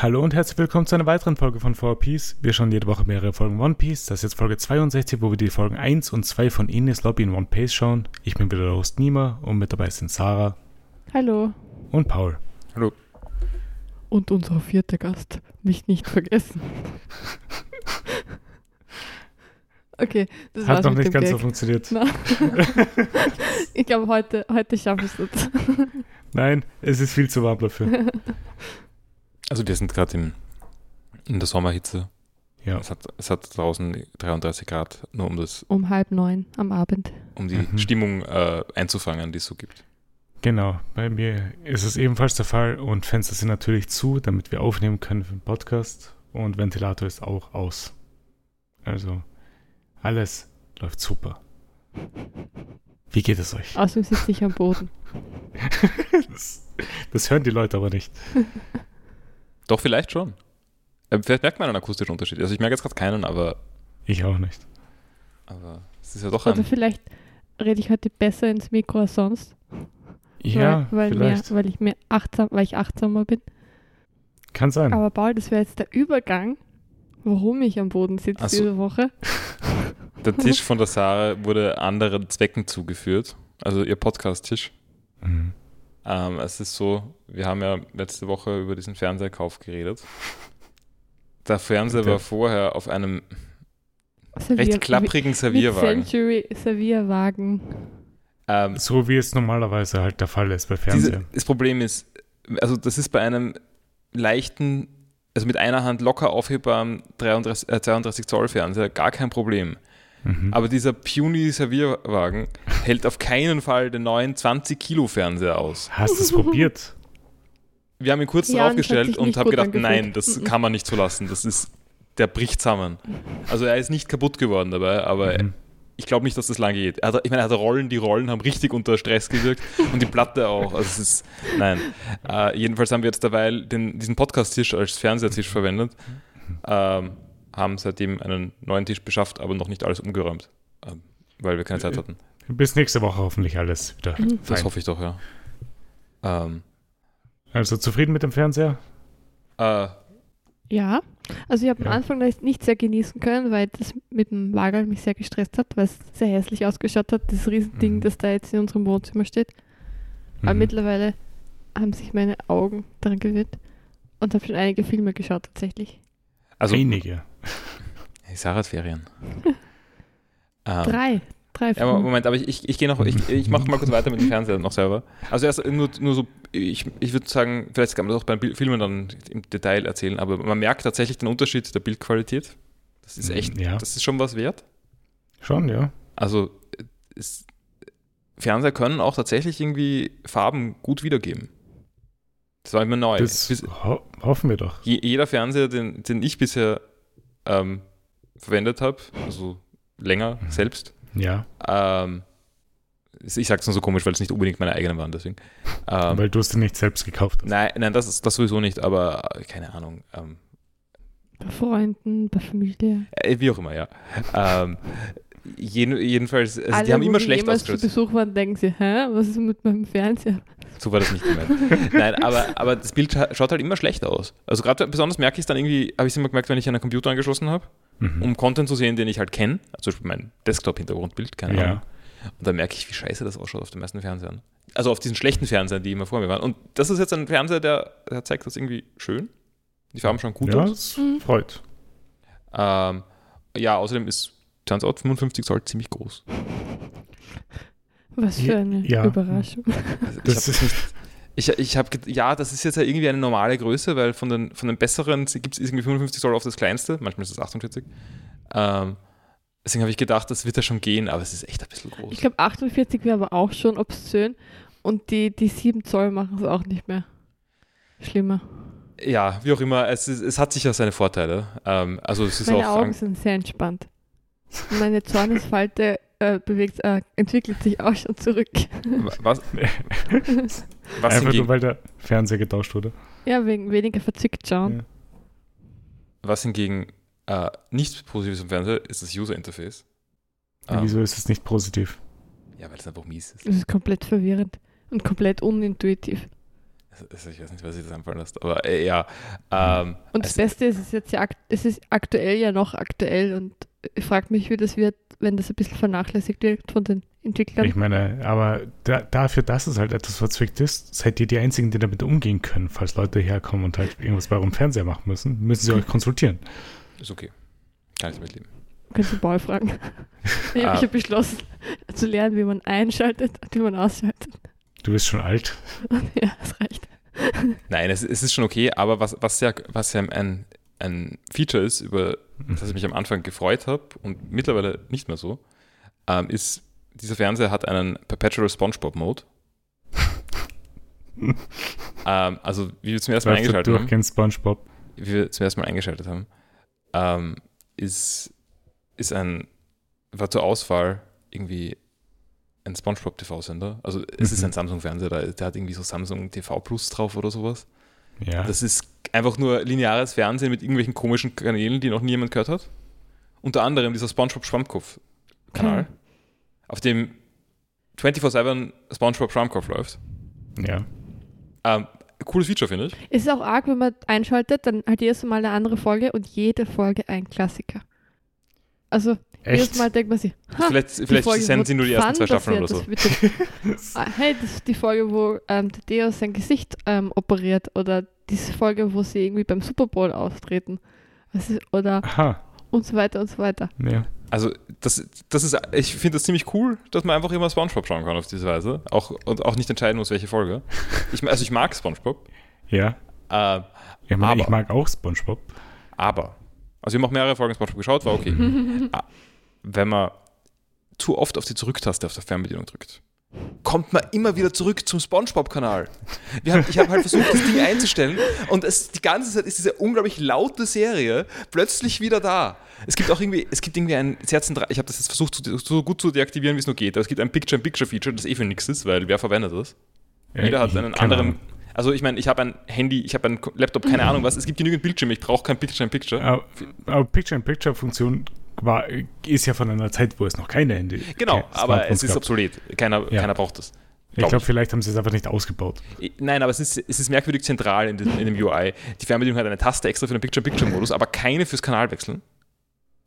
Hallo und herzlich willkommen zu einer weiteren Folge von 4Piece. Wir schauen jede Woche mehrere Folgen One Piece. Das ist jetzt Folge 62, wo wir die Folgen 1 und 2 von Ines Lobby in One Piece schauen. Ich bin wieder der Host Nima und mit dabei sind Sarah Hallo. und Paul. Hallo. Und unser vierter Gast. Mich nicht vergessen. okay, das Hat war's noch mit nicht dem ganz so Gag. funktioniert. Na. ich glaube, heute, heute schaffe ich es nicht. Nein, es ist viel zu warm dafür. Also wir sind gerade in, in der Sommerhitze. Ja. Es hat, es hat draußen 33 Grad, nur um das, Um halb neun am Abend. um die Mhm. Stimmung äh, einzufangen, die es so gibt. Genau, bei mir ist es ebenfalls der Fall und Fenster sind natürlich zu, damit wir aufnehmen können für den Podcast und Ventilator ist auch aus. Also alles läuft super. Wie geht es euch? Außerdem sitze ich am Boden. Das, das hören die Leute aber nicht. Doch, vielleicht schon. Äh, vielleicht merkt man einen akustischen Unterschied. Also ich merke jetzt gerade keinen, aber, Ich auch nicht. aber es ist ja doch Oder ein... vielleicht rede ich heute besser ins Mikro als sonst. Ja, weil, weil, mehr, vielleicht. weil ich mehr achtsam, weil ich achtsamer bin. Kann sein. Aber Paul, das wäre jetzt der Übergang, warum ich am Boden sitze so. diese Woche. Der Tisch von der Sarah wurde anderen Zwecken zugeführt. Also ihr Podcast-Tisch. Mhm. Ähm, es ist so, wir haben ja letzte Woche über diesen Fernseherkauf geredet. Der Fernseher war vorher auf einem Servier- recht klapprigen Mit Servierwagen. Century Servierwagen. Ähm, So wie es normalerweise halt der Fall ist bei diese, Fernsehen. das Problem ist, also das ist bei einem leichten, also mit einer Hand locker aufhebbaren 33, äh, 32 Zoll Fernseher gar kein Problem. Mhm. Aber dieser puny Servierwagen hält auf keinen Fall den neuen 20 Kilo Fernseher aus. Hast du es probiert? Wir haben ihn kurz Ja, und sich und nicht habe gedacht, angefühlt. nein, das Mhm. kann man nicht so lassen. Das ist, der bricht zusammen. Also er ist nicht kaputt geworden dabei, aber Mhm. ich glaube nicht, dass das lange geht. Er hat, ich meine, er hat Rollen, die Rollen haben richtig unter Stress gewirkt und die Platte auch. Also es ist, nein. Äh, jedenfalls haben wir jetzt derweil den, diesen Podcast-Tisch als Fernsehtisch verwendet, ähm, haben seitdem einen neuen Tisch beschafft, aber noch nicht alles umgeräumt, ähm, weil wir keine Zeit hatten. Bis nächste Woche hoffentlich alles wieder. Mhm. Das fein. hoffe ich doch, ja. Ähm, Also zufrieden mit dem Fernseher? äh, Ja, also ich habe Ja. am Anfang nicht sehr genießen können, weil das mit dem Lager mich sehr gestresst hat, weil es sehr hässlich ausgeschaut hat, das Riesending, Mhm. das da jetzt in unserem Wohnzimmer steht. Aber Mhm. mittlerweile haben sich meine Augen daran gewöhnt und habe schon einige Filme geschaut tatsächlich. Also, Einige. Hey, Sarah hat Ferien. Ähm, Drei. Drei Ja, aber. Moment, aber ich, ich, ich gehe noch, ich, ich mache mal kurz weiter mit dem Fernseher noch selber. Also erst nur, nur so, ich, ich würde sagen, vielleicht kann man das auch bei den Bil- Filmen dann im Detail erzählen, aber man merkt tatsächlich den Unterschied der Bildqualität. Das ist echt, Ja. das ist schon was wert. Schon, ja. Also es, Fernseher können auch tatsächlich irgendwie Farben gut wiedergeben. Das war immer neu. Das Bis, ho hoffen wir doch. je, jeder Fernseher, den, den ich bisher ähm, verwendet habe, also länger Mhm. selbst, Ja, ähm, ich sage es nur so komisch, weil es nicht unbedingt meine eigenen waren, deswegen. Ähm, weil du es dir nicht selbst gekauft hast. nein, nein, das, ist, das sowieso nicht, aber äh, keine Ahnung. Ähm, Bei Freunden, bei Familie. äh, wie auch immer, ja. Ähm, jeden, jedenfalls, also Alle, die haben immer schlecht jemals zu. Besuch waren, denken sie, hä, was ist mit meinem Fernseher? So war das nicht gemeint. Nein, aber, aber das Bild scha- schaut halt immer schlecht aus. Also gerade besonders merke ich es dann irgendwie, habe ich es immer gemerkt, wenn ich einen Computer angeschlossen habe, Mhm. um Content zu sehen, den ich halt kenne. Also zum Beispiel mein Desktop-Hintergrundbild, keine Ja. Ahnung. Und dann merke ich, wie scheiße das ausschaut auf den meisten Fernsehern. Also auf diesen schlechten Fernsehern, die immer vor mir waren. Und das ist jetzt ein Fernseher, der, der zeigt das irgendwie schön. Die Farben schauen gut ja, aus. Mhm. freut. Ähm, ja, außerdem ist turns out 55 Zoll ziemlich groß. Was für eine Ja. Überraschung. Also ich Das ist ich, ich hab, ge- ja, das ist jetzt ja irgendwie eine normale Größe, weil von den, von den besseren gibt es irgendwie 55 Zoll auf das kleinste, manchmal ist es 48. Ähm, deswegen habe ich gedacht, das wird ja schon gehen, aber es ist echt ein bisschen groß. Ich glaube, 48 wäre aber auch schon obszön und die, die 7 Zoll machen es auch nicht mehr schlimmer. Ja, wie auch immer, es, es hat sicher seine Vorteile. Ähm, also es ist Meine auch Augen sind sehr entspannt. Meine Zornesfalte äh, bewegt, äh, entwickelt sich auch schon zurück. was, was einfach hingegen, nur, weil der Fernseher getauscht wurde. ja, wegen weniger verzickt schauen. Ja. was hingegen äh, nicht positiv ist im Fernseher, ist das User Interface. Ähm, Wieso ist es nicht positiv? Ja, weil es einfach mies ist. Das ist komplett verwirrend und komplett unintuitiv. ich weiß nicht, was sich das einfallen lässt, aber äh, ja. Ähm, Und das also- Beste ist, es ist jetzt ja, es ist aktuell ja noch aktuell und ich frage mich, wie das wird, wenn das ein bisschen vernachlässigt wird von den Entwicklern. Ich meine, aber da, dafür, dass es halt etwas verzwickt ist, seid ihr die Einzigen, die damit umgehen können. Falls Leute herkommen und halt irgendwas bei eurem Fernseher machen müssen, müssen sie euch konsultieren. ist okay. Kann ich damit leben. Kannst du Paul fragen. Ich Ah. habe hab beschlossen, zu lernen, wie man einschaltet und wie man ausschaltet. Du bist schon alt. ja, das reicht. Nein, es, es ist schon okay, aber was, was ja, was ja ein, ein Feature ist, über das ich mich am Anfang gefreut habe und mittlerweile nicht mehr so, ähm, ist, dieser Fernseher hat einen Perpetual SpongeBob Mode. ähm, also, wie wir zum ersten Mal eingeschaltet haben, durchgehend Spongebob. wie wir zum ersten Mal eingeschaltet haben, ähm, ist, ist ein, war zur Auswahl irgendwie ein SpongeBob TV-Sender. Also es ist Mhm. ein Samsung-Fernseher, der, der hat irgendwie so Samsung TV Plus drauf oder sowas. Ja. Das ist einfach nur lineares Fernsehen mit irgendwelchen komischen Kanälen, die noch nie jemand gehört hat. Unter anderem dieser SpongeBob Schwammkopf-Kanal, Okay. auf dem 24-7 SpongeBob Schwammkopf läuft. ja. Ähm, cooles Feature, finde ich. Es ist auch arg, wenn man einschaltet, dann halt jedes Mal eine andere Folge und jede Folge ein Klassiker. Also Echt? jedes Mal denkt man sich, ha, vielleicht die vielleicht Folge, senden sie nur die ersten zwei Staffeln oder so. Ah, hey, das ist die Folge, wo ähm, der Deo sein Gesicht ähm, operiert oder diese Folge, wo sie irgendwie beim Super Bowl auftreten. Ist, oder Aha. und so weiter und so weiter. Ja. Also, das, das ist, ich finde das ziemlich cool, dass man einfach immer Spongebob schauen kann auf diese Weise. Auch, und auch nicht entscheiden muss, welche Folge. Ich, also, ich mag Spongebob. Ja. Äh, Ich, meine, Aber- ich mag auch Spongebob. aber, also, wir haben auch mehrere Folgen Spongebob geschaut, war okay. Wenn man zu oft auf die Zurücktaste auf der Fernbedienung drückt, kommt man immer wieder zurück zum Spongebob-Kanal. Ich habe halt versucht, das Ding einzustellen und es, die ganze Zeit ist diese unglaublich laute Serie plötzlich wieder da. Es gibt auch irgendwie, es gibt irgendwie ein zentral, ich habe das jetzt versucht, zu, so gut zu deaktivieren, wie es nur geht, aber es gibt ein Picture-in-Picture-Feature, das eh für nichts ist, weil wer verwendet das? Jeder hat einen anderen. Also ich meine, ich habe ein Handy, ich habe einen Laptop, keine Ahnung was. Es gibt genügend Bildschirme, ich brauche kein Picture-in-Picture. Aber, aber Picture-in-Picture-Funktion war, ist ja von einer Zeit, wo es noch keine Handy Genau, keine aber es ist gab. obsolet. Keiner, Ja. keiner braucht das. Ich glaub glaube, ich. vielleicht haben sie es einfach nicht ausgebaut. Nein, aber es ist, es ist merkwürdig zentral in dem, in dem UI. Die Fernbedienung hat eine Taste extra für den Picture-in-Picture-Modus, aber keine fürs Kanalwechseln.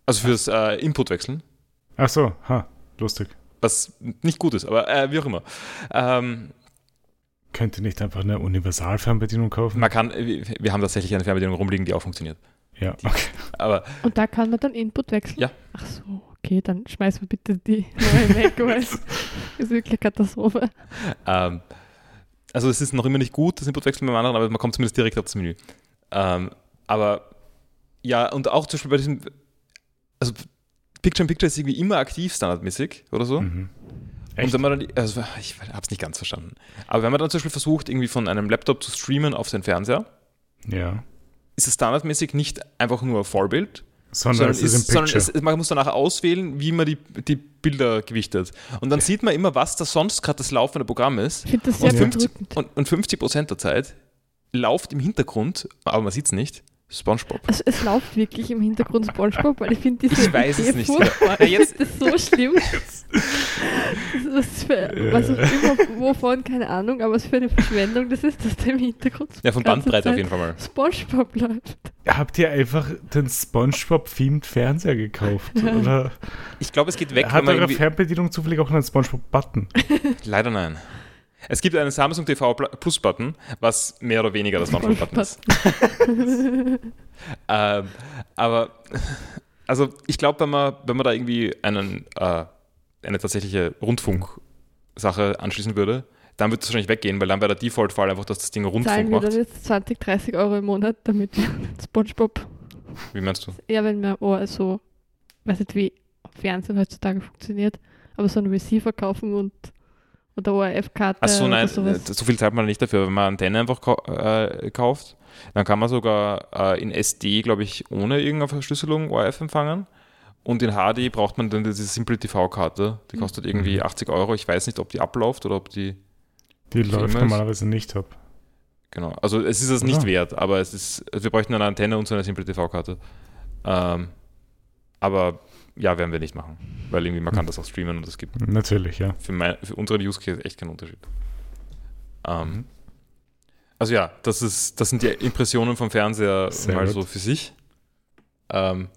Also fürs äh, Input-Wechseln. Ach so, ha, lustig. Was nicht gut ist, aber äh, wie auch immer. Ähm, Könnt ihr nicht einfach eine Universal-Fernbedienung kaufen? man kann, wir wir haben tatsächlich eine Fernbedienung rumliegen, die auch funktioniert. Ja, okay. Aber Und da kann man dann Input wechseln? Ja. Ach so, okay, dann schmeißen wir bitte die neue weg, weil es ist wirklich eine Katastrophe. Ähm, also es ist noch immer nicht gut, das Inputwechseln beim anderen, aber man kommt zumindest direkt auf das Menü. Ähm, aber ja, und auch zum Beispiel bei diesem, also Picture in Picture ist irgendwie immer aktiv standardmäßig oder so. Mhm. Und Echt? wenn man dann, also ich habe es nicht ganz verstanden. Aber wenn man dann zum Beispiel versucht, irgendwie von einem Laptop zu streamen auf den Fernseher, Ja. Ist es standardmäßig nicht einfach nur Vollbild, Sondern, sondern, es ist sondern es, man muss danach auswählen, wie man die, die Bilder gewichtet. Und dann sieht man immer, was da sonst gerade das laufende Programm ist. Ich finde das sehr Und 50, bedrückend. und, und 50 Prozent der Zeit läuft im Hintergrund, aber man sieht es nicht, SpongeBob. Also es läuft wirklich im Hintergrund Spongebob, weil ich finde diese Ich weiß es Idee nicht. furchtbar. Ja, Ich jetzt- finde das so schlimm. Das ist für, was auch immer, wovon, keine Ahnung, aber was für eine Verschwendung das ist, dass da im Hintergrund Ja, von Bandbreite auf jeden Fall mal. Spongebob läuft. Habt ihr einfach den Spongebob-themed Fernseher gekauft? Oder Ich glaube, es geht weg, hat eure Fernbedienung zufällig auch einen Spongebob-Button? Leider nein. Es gibt einen Samsung TV Pl- Plus Button, was mehr oder weniger das SpongeBob Button ist. Ähm, aber, also ich glaube, wenn man, wenn man da irgendwie einen, äh, eine tatsächliche Rundfunk-Sache anschließen würde, dann wird es wahrscheinlich weggehen, weil dann wäre der Default-Fall einfach, dass das Ding Zahlen Rundfunk wir dann macht. jetzt 20, 30 Euro im Monat, damit wir Spongebob, Wie meinst du? ja, wenn wir oh, so, weiß nicht, wie Fernsehen heutzutage funktioniert, aber so einen Receiver kaufen und oder ORF-Karte Achso, nein, sowas. so viel zahlt man nicht dafür. Wenn man Antenne einfach kau äh, kauft, dann kann man sogar äh, in SD, glaube ich, ohne irgendeine Verschlüsselung ORF empfangen. Und in HD braucht man dann diese Simple TV-Karte. Die kostet irgendwie Mhm. 80 Euro. Ich weiß nicht, ob die abläuft oder ob die. Die läuft ist- normalerweise nicht ab. Genau. Also es ist es nicht wert, aber es ist. Also wir bräuchten eine Antenne und so eine Simple TV-Karte. Ähm, aber ja, werden wir nicht machen. Weil irgendwie man kann das auch streamen und es gibt Natürlich, ja. für, mein, für unseren Use Case echt keinen Unterschied. Ähm, Also ja, das, ist, das sind die Impressionen vom Fernseher Sehr mal gut. so für sich. Ähm,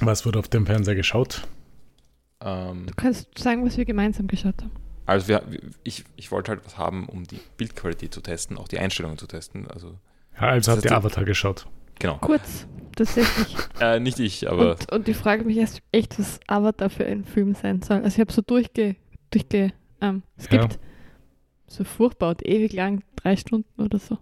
Was wurde auf dem Fernseher geschaut? ähm, Du kannst sagen, was wir gemeinsam geschaut haben. also wir, ich, ich wollte halt was haben, um die Bildqualität zu testen, auch die Einstellungen zu testen. Also Ja, also habt ihr Avatar geschaut. genau. Kurz, tatsächlich. Äh, nicht ich, aber Und, und ich frage mich erst echt, was Avatar für ein Film sein soll. Also ich habe so durchge, durchge ähm, es Ja. gibt so furchtbar und ewig lang, drei Stunden oder so.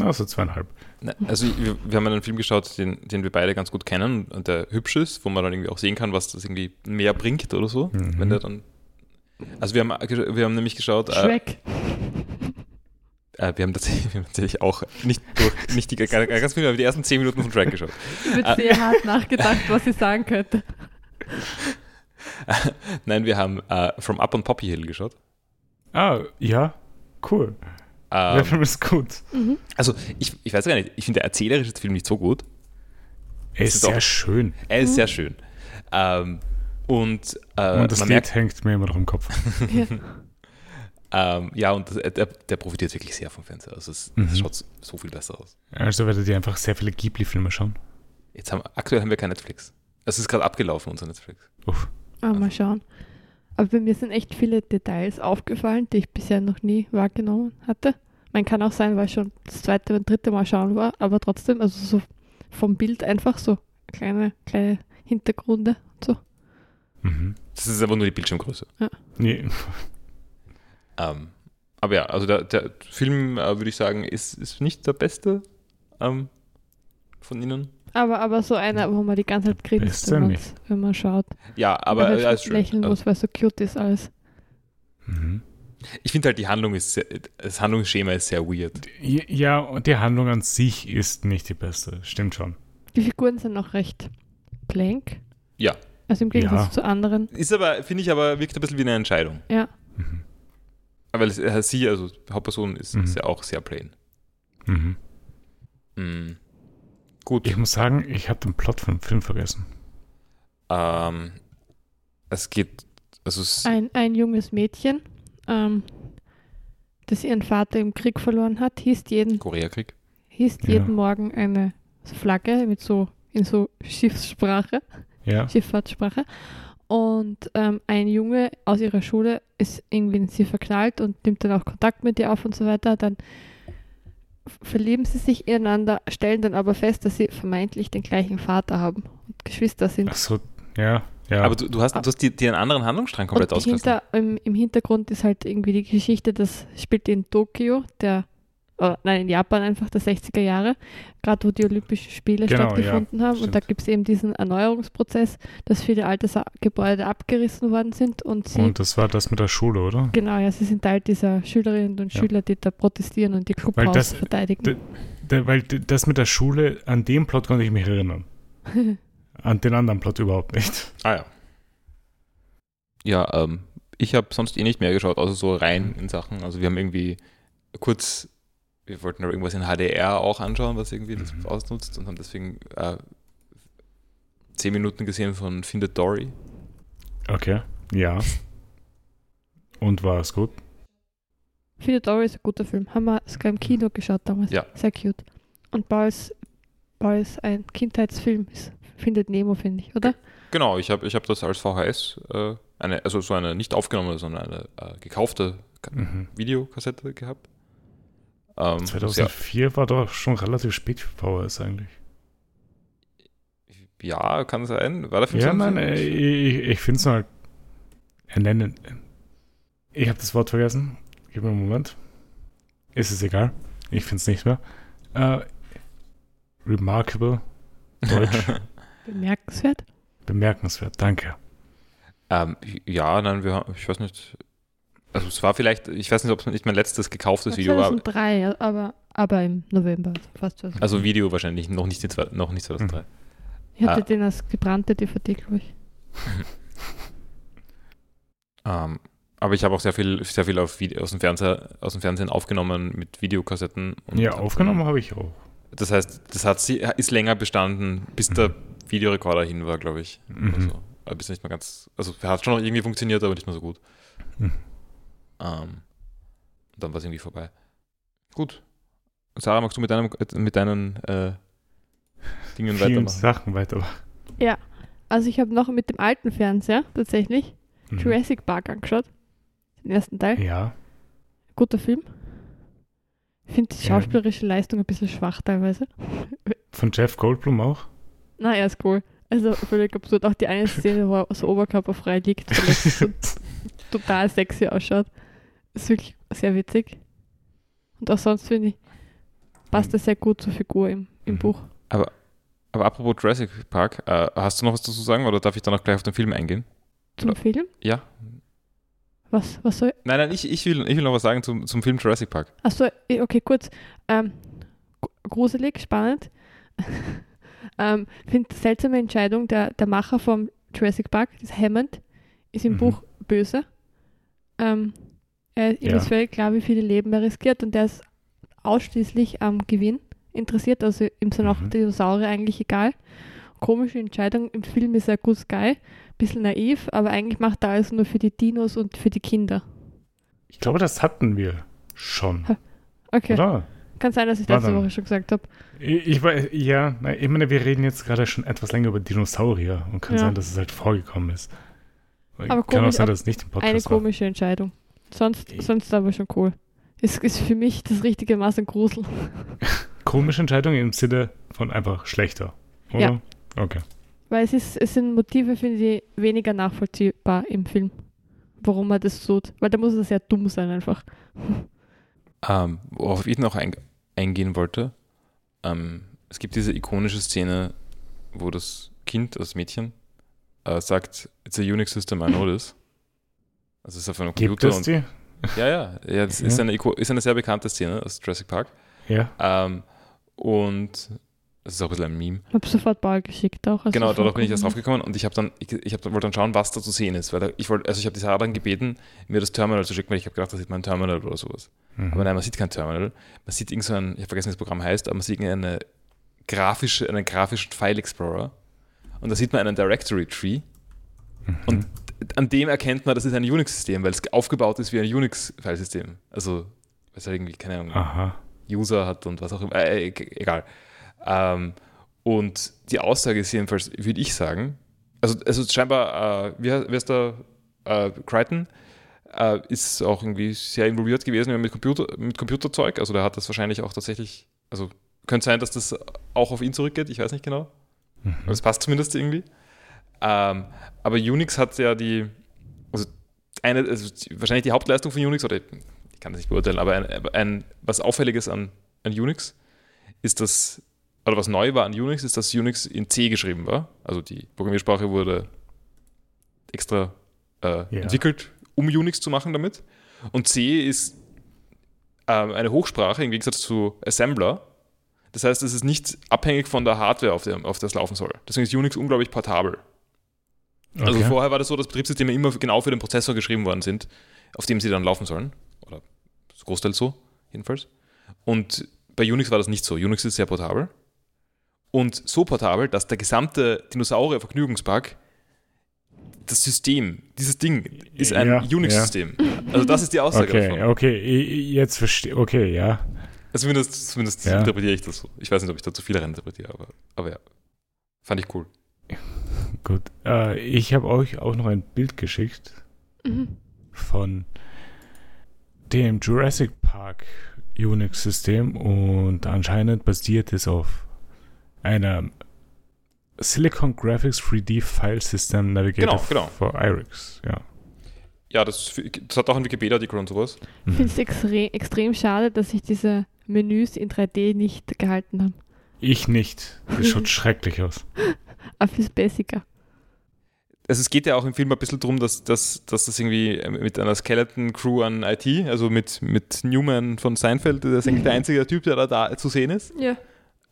Also zweieinhalb. Ne, Also wir, wir haben einen Film geschaut, den, den wir beide ganz gut kennen und der hübsch ist, wo man dann irgendwie auch sehen kann, was das irgendwie mehr bringt oder so. Mhm. Wenn der dann. Also wir haben, wir haben nämlich geschaut, äh, Shrek. äh, wir, haben tatsächlich, wir haben tatsächlich auch nicht durch, nicht die ganz viel, aber die ersten zehn Minuten von Track geschaut. Ich habe sehr hart nachgedacht, was ich sagen könnte. Nein, wir haben äh, From Up on Poppy Hill geschaut. Ah, ja, cool. Der Ähm, Film ist gut. Mhm. also ich, ich weiß gar nicht, ich finde der erzählerische Film nicht so gut. Er ist ist sehr auch- schön. Er ist Mhm. sehr schön. Ähm, und äh, Und das man Lied merkt, hängt mir immer noch im Kopf. Ja. ähm, ja, und das, äh, der, der profitiert wirklich sehr vom Fernseher. Also es, Mhm. es schaut so viel besser aus. Also werdet ihr einfach sehr viele Ghibli-Filme schauen. Jetzt haben, aktuell haben wir kein Netflix. Es ist gerade abgelaufen, unser Netflix. Uff. Ah, mal schauen. Aber bei mir sind echt viele Details aufgefallen, die ich bisher noch nie wahrgenommen hatte. Man kann auch sein, weil ich schon das zweite und dritte Mal schauen war, aber trotzdem, also so vom Bild einfach so kleine, kleine Hintergründe und so. Mhm. Das ist aber nur die Bildschirmgröße. Nee. Ähm, aber ja, also der, der Film, äh, würde ich sagen, ist, ist nicht der beste ähm, von ihnen. Aber, aber so einer, wo man die ganze Zeit grinst, wenn, wenn man schaut. Ja, aber Weil er man ist schön. lächeln Also, muss, weil es so cute ist alles. Mhm. ich finde halt, die Handlung ist sehr, das Handlungsschema ist sehr weird. Ja, und die Handlung an sich ist nicht die beste. Stimmt schon. Die Figuren sind noch recht blank. Ja. Also im Gegensatz Ja. zu anderen. Ist aber, finde ich aber, wirkt ein bisschen wie eine Entscheidung. Ja. Mhm. Weil es, äh, sie, also die Hauptperson, ist, Mhm. ist ja auch sehr plain. Mhm. Mhm. Gut. Ich muss sagen, ich habe den Plot von dem Film vergessen. Ähm, es geht, also es, Ein, ein junges Mädchen, ähm, das ihren Vater im Krieg verloren hat, hieß jeden, Koreakrieg. hieß Ja. jeden Morgen eine Flagge mit so in so Schiffssprache, Ja. Schifffahrtssprache. Und ähm, ein Junge aus ihrer Schule ist irgendwie in sie verknallt und nimmt dann auch Kontakt mit ihr auf und so weiter. Dann verlieben sie sich ineinander, stellen dann aber fest, dass sie vermeintlich den gleichen Vater haben und Geschwister sind. Ach so, ja, ja. Aber du, du hast, du hast die, die einen anderen Handlungsstrang komplett ausgelassen. hinter, im, im Hintergrund ist halt irgendwie die Geschichte, das spielt in Tokio, der, äh, nein, in Japan einfach der 60er Jahre, gerade wo die Olympischen Spiele Genau, stattgefunden haben. Und da stimmt. gibt es eben diesen Erneuerungsprozess, dass viele alte Sa Gebäude abgerissen worden sind und sie, Und das war das mit der Schule, oder? genau, ja, sie sind Teil dieser Schülerinnen und Ja. Schüler, die da protestieren und die Clubhaus verteidigen. weil das mit der Schule, an den Plot konnte ich mich erinnern. An den anderen Plot überhaupt nicht. Ah ja. Ja, ähm, ich habe sonst eh nicht mehr geschaut, außer so rein in Sachen. Also wir haben irgendwie kurz, wir wollten noch irgendwas in HDR auch anschauen, was irgendwie das Mhm. ausnutzt und haben deswegen äh, zehn Minuten gesehen von Findet Dory. Okay, ja. Und war es gut? Viele Dory ist ein guter Film. Haben wir sogar im Kino geschaut damals. Ja. Sehr cute. Und Balls, Balls ein Kindheitsfilm ist, findet Nemo, finde ich, oder? Genau, ich habe ich hab das als VHS, äh, eine, also so eine nicht aufgenommene, sondern eine äh, gekaufte Ka- Mhm. Videokassette gehabt. Ähm, sehr, 2004 war doch schon relativ spät für VHS eigentlich. ja, kann sein. War der Film Ja, nein, äh, ich, ich finde es halt. Äh, nennen. Ich habe das Wort vergessen. Gib mir einen Moment. Ist es egal. Ich finde es nicht mehr. Äh, remarkable. Deutsch. Bemerkenswert. Bemerkenswert. Danke. Ähm, ja, nein, wir haben, ich weiß nicht. Also es war vielleicht, ich weiß nicht, ob es nicht mein letztes gekauftes Video war. 2003, ja, aber, aber im November, also fast 2003. Also Video wahrscheinlich, noch nicht, die, zwei- noch nicht 2003. ich hatte ah. den als gebrannte DVD, glaube ich. Ähm, aber ich habe auch sehr viel, sehr viel auf Video, aus, dem Fernseher, aus dem Fernsehen aufgenommen mit Videokassetten. und Ja, aufgenommen habe ich auch. Das heißt, das hat sie, ist länger bestanden, bis der Videorekorder hin war, glaube ich. Mhm. Oder so. Aber bis nicht mehr ganz, also hat schon noch irgendwie funktioniert, aber nicht mehr so gut. Mhm. Ähm, dann war es irgendwie vorbei. Gut. Sarah, magst du mit, deinem, mit deinen äh, Dingen Vielen weitermachen? Sachen weiter. Ja, also ich habe noch mit dem alten Fernseher tatsächlich Mhm. Jurassic Park angeschaut. Den ersten Teil. Ja, Guter Film. Ich finde die Ja. schauspielerische Leistung ein bisschen schwach teilweise. von Jeff Goldblum auch. Na, er ist cool. Also völlig absurd. Auch die eine Szene, wo er so oberkörperfrei liegt, und total sexy ausschaut. Ist wirklich sehr witzig. Und auch sonst finde ich, passt er sehr gut zur Figur im, im Mhm. Buch. Aber apropos Jurassic Park, äh, hast du noch was dazu sagen oder darf ich dann auch gleich auf den Film eingehen? Zum Film? Ja. Was, was soll. Nein, nein, ich, ich, will, ich will noch was sagen zum, zum Film Jurassic Park. Achso, okay, kurz. Ähm, gru- gruselig, spannend. ähm, finde seltsame Entscheidung, der, der Macher vom Jurassic Park, das Hammond, ist im Mhm. Buch böse. Ähm, er, ihm Ja. ist völlig klar, wie viele Leben er riskiert und er ist ausschließlich am Gewinn interessiert. Also ihm sind auch Mhm. Dinosaurier eigentlich egal. Komische Entscheidung. Im Film ist er Good Guy, bisschen naiv, aber eigentlich macht er alles nur für die Dinos und für die Kinder. Ich glaube, das hatten wir schon, Okay, oder? kann sein, dass ich letzte Woche schon gesagt habe. Ich, ich weiß, ja, ich meine, wir reden jetzt gerade schon etwas länger über Dinosaurier und kann Ja. sein, dass es halt vorgekommen ist. Aber kann auch komisch, sein, ab- dass es nicht im Eine Podcast war. komische Entscheidung. Sonst, Eh. sonst aber schon cool. Es ist für mich das richtige Maß an Grusel. Komische Entscheidung im Sinne von einfach schlechter, oder? Ja. Okay. Weil es, ist, es sind Motive, finde ich, weniger nachvollziehbar im Film. Warum er das tut. Weil da muss er sehr dumm sein einfach. Ähm, worauf ich noch ein, eingehen wollte, ähm, es gibt diese ikonische Szene, wo das Kind, das Mädchen, äh, sagt, it's a Unix system, I know this. Also es ist auf einem Gibt Computer es und die? ja, ja, ja, das ist eine, ist eine sehr bekannte Szene aus Jurassic Park. Ja. Ähm, und es ist auch ein bisschen ein Meme. Ich habe sofort Paul geschickt auch. also genau, darauf bin ich erst draufgekommen und ich habe dann, ich, ich hab, wollte dann schauen, was da zu sehen ist. Weil da, ich wollte, also ich habe die Sarah dann gebeten, mir das Terminal zu schicken, weil ich habe gedacht, das sieht man ein Terminal oder sowas. Mhm. Aber nein, man sieht kein Terminal. Man sieht irgend so ein, ich habe vergessen, wie das Programm heißt, aber man sieht eine grafische, einen grafischen File Explorer. Und da sieht man einen Directory Tree. Mhm. Und an dem erkennt man, das ist ein Unix-System, weil es aufgebaut ist wie ein Unix-Filesystem. Also, weil es halt irgendwie, keine Ahnung, Aha. User hat und was auch immer. Äh, e- egal. Ähm, und die Aussage ist jedenfalls, würde ich sagen, also, also scheinbar, äh, wie, he- wie heißt der äh, Crichton, äh, ist auch irgendwie sehr involviert gewesen mit, Computer, mit Computerzeug. Also der hat das wahrscheinlich auch tatsächlich, also könnte sein, dass das auch auf ihn zurückgeht, ich weiß nicht genau. Mhm. Aber es passt zumindest irgendwie. Ähm, aber Unix hat ja die, also eine, also wahrscheinlich die Hauptleistung von Unix, oder ich kann das nicht beurteilen, aber ein, ein, was Auffälliges an, an Unix ist, dass, oder was neu war an Unix, ist, dass Unix in C geschrieben war. Also die Programmiersprache wurde extra äh, Ja. entwickelt, um Unix zu machen damit. Und C ist ähm, eine Hochsprache im Gegensatz zu Assembler. Das heißt, es ist nicht abhängig von der Hardware, auf der, auf der es laufen soll. Deswegen ist Unix unglaublich portabel. Also Okay. vorher war das so, dass Betriebssysteme immer genau für den Prozessor geschrieben worden sind, auf dem sie dann laufen sollen. Oder das Großteil so, jedenfalls. Und bei Unix war das nicht so. Unix ist sehr portabel. Und so portabel, dass der gesamte Dinosaurier-Vergnügungspark, das System, dieses Ding, ist ein Ja, Unix-System. Also das ist die Aussage Okay, davon. okay, jetzt verstehe, okay, ja. Also zumindest, zumindest Ja. interpretiere ich das so. Ich weiß nicht, ob ich da zu viel reininterpretiere, aber, aber ja. Fand ich cool. Gut. Äh, ich habe euch auch noch ein Bild geschickt Mhm. von dem Jurassic Park Unix-System und anscheinend basiert es auf einer Silicon Graphics 3D File System Navigator Genau, genau. for IRIX. Ja. Ja, das, das hat auch ein Wikipedia-Artikel und sowas. Ich finde es extre extrem schade, dass sich diese Menüs in 3D nicht gehalten haben. Ich nicht. Das schaut schrecklich aus. Aber fürs Basicer. Also es geht ja auch im Film ein bisschen darum, dass, dass, dass das irgendwie mit einer Skeleton-Crew an IT, also mit, mit Newman von Seinfeld, der ist eigentlich der einzige Typ, der da, da zu sehen ist. Ja.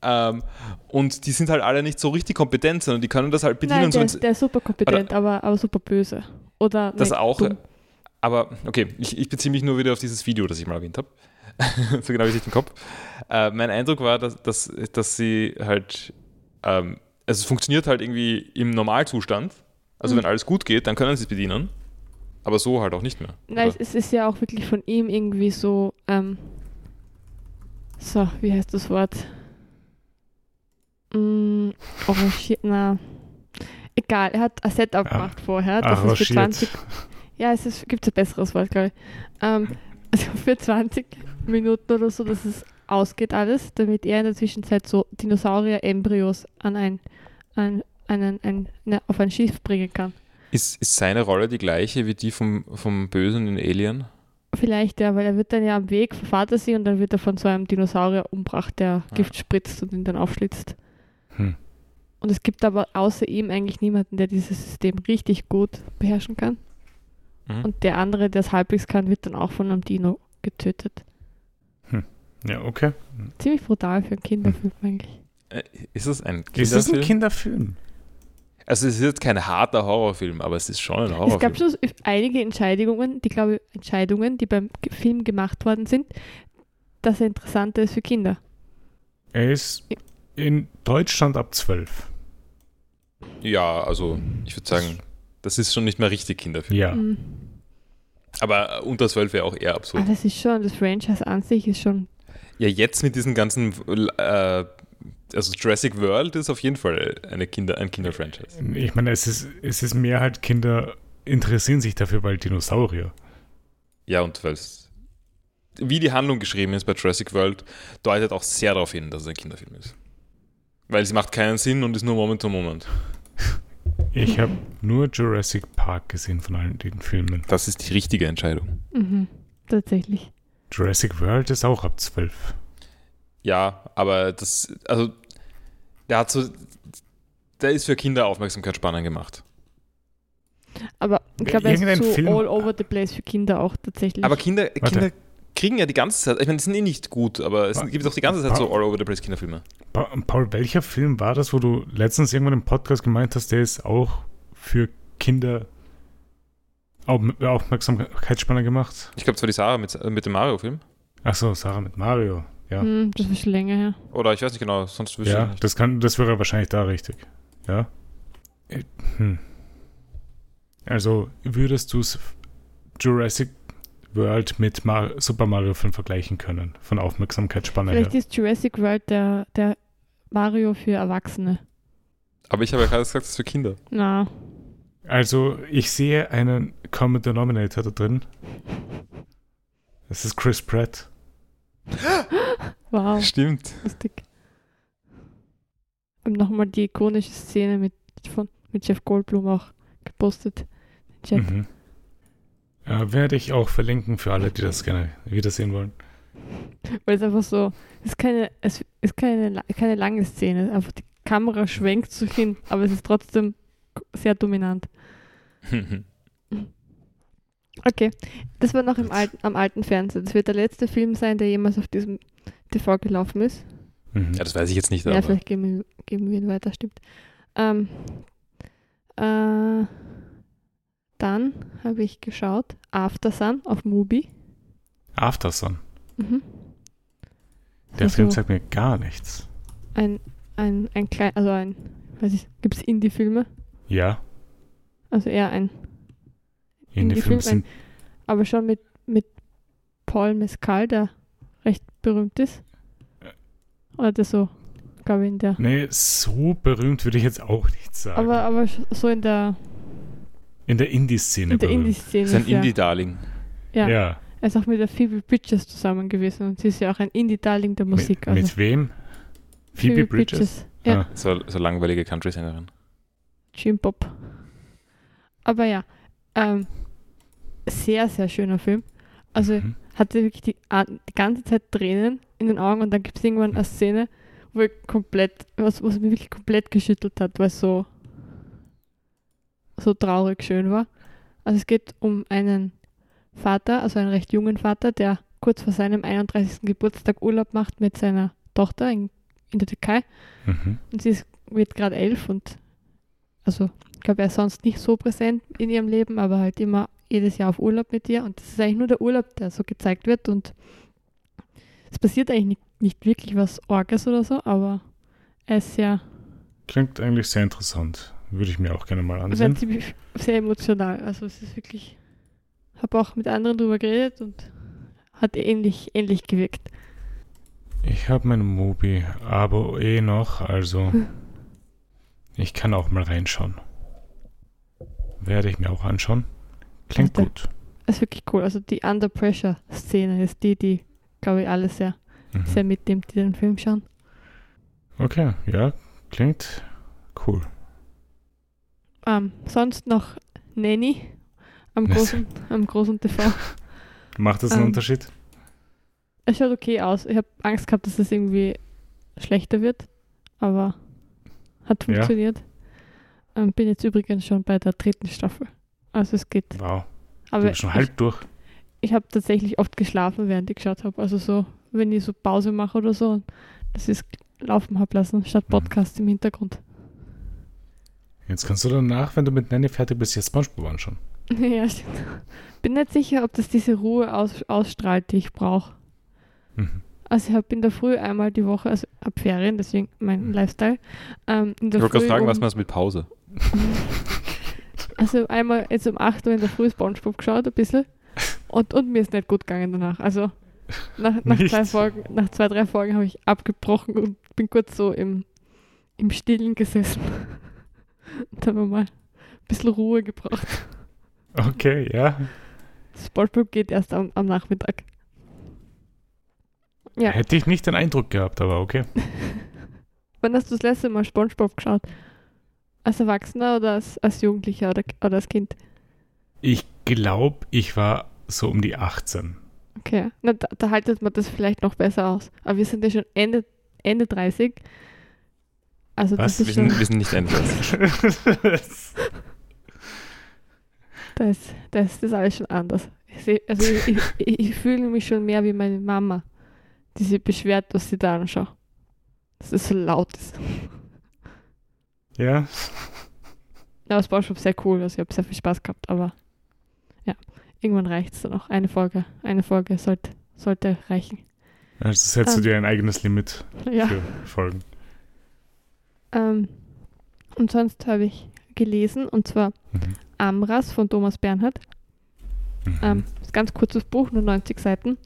Ähm, und die sind halt alle nicht so richtig kompetent, sondern die können das halt bedienen. Nein, so der, ist, der ist super kompetent, aber, aber super böse. Oder das nee, auch. dumm. Aber okay, ich, ich beziehe mich nur wieder auf dieses Video, das ich mal erwähnt habe. so genau wie ich im Kopf. Äh, mein Eindruck war, dass, dass, dass sie halt, ähm, also es funktioniert halt irgendwie im Normalzustand. Also Mhm. wenn alles gut geht, dann können sie es bedienen. Aber so halt auch nicht mehr. Nein, Oder? es, ist ja auch wirklich von ihm irgendwie so, ähm, so, wie heißt das Wort? Mm, arrangiert, na. Egal, er hat ein Setup Ah, gemacht vorher. Das ist für Arrangiert. 20. Ja, es ist, gibt ein besseres Wort, glaube ich. Ähm, also für 20 Minuten oder so, dass es ausgeht alles, damit er in der Zwischenzeit so Dinosaurier-Embryos an ein, an einen, ein, ne, auf ein Schiff bringen kann. Ist, ist seine Rolle die gleiche wie die vom, vom Bösen in Alien? Vielleicht, ja, weil er wird dann ja am Weg, verfahrt er sie und dann wird er von so einem Dinosaurier umbracht, der Ah. Gift spritzt und ihn dann aufschlitzt. Hm. Und es gibt aber außer ihm eigentlich niemanden, der dieses System richtig gut beherrschen kann. Mhm. Und der andere, der es halbwegs kann, wird dann auch von einem Dino getötet. Ja, okay. Ziemlich brutal für einen Kinderfilm eigentlich. Äh, Ist es ein Ist das ein Kinderfilm? Kinderfilm? Also es ist jetzt kein harter Horrorfilm, aber es ist schon ein Es Horrorfilm. gab schon einige Entscheidungen, die glaube ich, Entscheidungen, die beim Film gemacht worden sind, dass er interessanter ist für Kinder. Er ist in Deutschland ab 12. ja, also ich würde sagen, das ist schon nicht mehr richtig Kinderfilm. Ja. Mhm. Aber unter 12 wäre auch eher absurd. Aber das ist schon, das Franchise an sich ist schon. Ja, jetzt mit diesen ganzen, äh, also Jurassic World ist auf jeden Fall eine Kinder, ein Kinderfranchise. Ich meine, es ist, es ist mehr halt, Kinder interessieren sich dafür, weil Dinosaurier. Ja, und weil es, wie die Handlung geschrieben ist bei Jurassic World, deutet auch sehr darauf hin, dass es ein Kinderfilm ist. Weil es macht keinen Sinn und ist nur Moment to Moment. Ich habe nur Jurassic Park gesehen von allen den Filmen. Das ist die richtige Entscheidung. Mhm, tatsächlich. Jurassic World ist auch ab 12. Ja, aber das, also, der hat so, der ist für Kinder Aufmerksamkeitsspannen gemacht. Aber ich glaube, er ist so Film- all over the place für Kinder auch tatsächlich. Aber Kinder, Warte. Kinder kriegen ja die ganze Zeit, ich meine, die sind eh nicht gut, aber es gibt auch die ganze Zeit so all over the place Kinderfilme. Pa Paul, welcher Film war das, wo du letztens irgendwann im Podcast gemeint hast, der ist auch für Kinder Au- Aufmerksamkeitsspanner gemacht? Ich glaube, es war die Sarah mit, äh, mit dem Mario-Film. Achso, Sarah mit Mario. Ja. Hm, das ist schon länger her. Oder ich weiß nicht genau, sonst wüsste ich Ja, nicht. das kann, das wäre wahrscheinlich da richtig. Ja. Äh, Hm. Also würdest du Jurassic World mit Mar Super Mario 5 vergleichen können, von Aufmerksamkeitsspanne Vielleicht her? ist Jurassic World der, der Mario für Erwachsene. Aber ich habe ja gerade gesagt, es ist für Kinder. Na, Also ich sehe einen Common Denominator da drin. Das ist Chris Pratt. wow, Stimmt. lustig. Und nochmal die ikonische Szene mit, von, mit Jeff Goldblum auch gepostet. Chat. Mhm. Äh, werde ich auch verlinken für alle, die das gerne wiedersehen wollen. Weil es einfach so, es ist keine, es ist keine, keine lange Szene. Einfach die Kamera schwenkt so hin, aber es ist trotzdem sehr dominant. Okay, das war noch im alten, am alten Fernsehen. Das wird der letzte Film sein, der jemals auf diesem TV gelaufen ist. Mhm. ja, das weiß ich jetzt nicht, Ja, aber vielleicht geben wir, geben wir ihn weiter, stimmt. Ähm, äh, dann habe ich geschaut, After Sun auf Mubi. Aftersun. Mhm. Der Also Film sagt mir gar nichts. ein, ein, ein klein, also ein, weiß ich, gibt es Indie-Filme? Ja, Also eher ein, Indie-Filme Indie-Film, sind aber schon mit, mit Paul Mescal, der recht berühmt ist. Oder der so, glaube ich, in der. Nee, so berühmt würde ich jetzt auch nicht sagen. Aber, aber so in der, in der Indie-Szene in der. Indie-Szene. es ist ein ist er- Indie-Darling. Ja. Ja. Er ist auch mit der Phoebe Bridges zusammen gewesen und sie ist ja auch ein Indie-Darling der Musik. Mit, also mit wem? Phoebe, Bridges? Ja, Ah. So, so langweilige Country-Sängerin. Dream Pop. Aber ja, ähm, sehr, sehr schöner Film. Also Mhm. hatte wirklich die, die ganze Zeit Tränen in den Augen und dann gibt es irgendwann eine Szene, wo ich komplett, was, was mich wirklich komplett geschüttelt hat, weil es so, so traurig schön war. Also es geht um einen Vater, also einen recht jungen Vater, der kurz vor seinem 31. Geburtstag Urlaub macht mit seiner Tochter in, in der Türkei. Mhm. Und sie ist, wird gerade elf und also ich glaube, er ist sonst nicht so präsent in ihrem Leben, aber halt immer jedes Jahr auf Urlaub mit ihr. Und das ist eigentlich nur der Urlaub, der so gezeigt wird. Und es passiert eigentlich nicht, nicht wirklich was Orges oder so, aber er ist sehr, Klingt eigentlich sehr interessant. Würde ich mir auch gerne mal sehr, ansehen. ziemlich, sehr emotional. Also es ist wirklich, habe auch mit anderen drüber geredet und hat ähnlich, ähnlich gewirkt. Ich habe mein Mubi-Abo eh noch, also ich kann auch mal reinschauen. Werde ich mir auch anschauen. Klingt Warte. gut. Ist wirklich cool. Also die Under Pressure Szene ist die, die, glaube ich, alle sehr, Mhm. sehr mitnimmt, die den Film schauen. Okay, ja, klingt cool. Ähm, sonst noch Nanny am großen, am großen TV. Macht das einen Ähm, Unterschied? Es schaut okay aus. Ich habe Angst gehabt, dass es irgendwie schlechter wird, aber hat Ja. funktioniert. Ähm, bin jetzt übrigens schon bei der dritten Staffel. Also es geht. Wow, du Aber bist schon ich, halb durch. ich habe tatsächlich oft geschlafen, während ich geschaut habe. Also so, wenn ich so Pause mache oder so, und das ist laufen habe lassen, statt Mhm. Podcast im Hintergrund. Jetzt kannst du danach, wenn du mit Nanny fertig bist, jetzt Spongebob anschauen. ja, stimmt. Bin nicht sicher, ob das diese Ruhe aus, ausstrahlt, die ich brauche. Mhm. Also ich habe in der Früh einmal die Woche, also ab Ferien, deswegen mein Lifestyle. Ähm, in Ich der wollte gerade fragen, um, was meinst du mit Pause? Also einmal jetzt um 8 Uhr in der Früh Spongebob geschaut, ein bisschen. Und, und mir ist nicht gut gegangen danach. Also nach, nach, zwei, Folgen, nach zwei, drei Folgen habe ich abgebrochen und bin kurz so im, im Stillen gesessen. Und habe mal ein bisschen Ruhe gebraucht. Okay, ja. Spongebob geht erst am, am Nachmittag. Ja. Hätte ich nicht den Eindruck gehabt, aber okay. Wann hast du das letzte Mal Spongebob geschaut? Als Erwachsener oder als, als Jugendlicher oder, oder als Kind? Ich glaube, ich war so um die 18. Okay, na, da, da haltet man das vielleicht noch besser aus. Aber wir sind ja schon Ende, Ende 30. Also Was? das Wir ist schon, sind, wir sind nicht Ende 30. da ist, da ist das alles schon anders. Also ich, ich, ich fühle mich schon mehr wie meine Mama, die sich beschwert, was sie da anschaut. Dass es so laut ist. ja, Ja, das war schon sehr cool, also ich habe sehr viel Spaß gehabt, aber ja, irgendwann reicht es dann auch. Eine Folge, eine Folge sollte, sollte reichen. also setzt du Ähm. dir ein eigenes Limit Ja. für Folgen. Ähm, und sonst habe ich gelesen, und zwar Mhm. Amras von Thomas Bernhard. Mhm. Ähm, ist ein ganz kurzes Buch, nur 90 Seiten.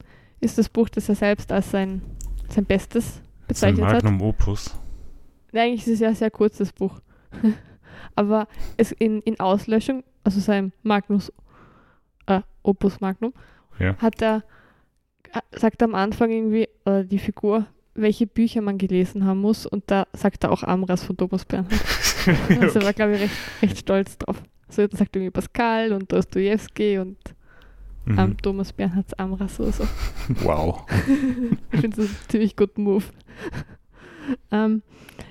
Ist das Buch, das er selbst als sein, sein Bestes Sein bezeichnet hat. Magnum Opus. Nein, eigentlich ist es ja ein sehr kurzes Buch. Aber es in, in Auslöschung, also sein Magnus, äh, Opus Magnum, Ja. hat er, äh, sagt er am Anfang irgendwie, äh, die Figur, welche Bücher man gelesen haben muss. Und da sagt er auch Amras von Thomas Bernhard. Also er war, glaube ich, recht, recht stolz drauf. So, sagt er irgendwie Pascal und Dostoevsky und Mhm. ähm, Thomas Bernhards Amras oder so. Wow. Ich finde es einen ziemlich guten Move. ähm,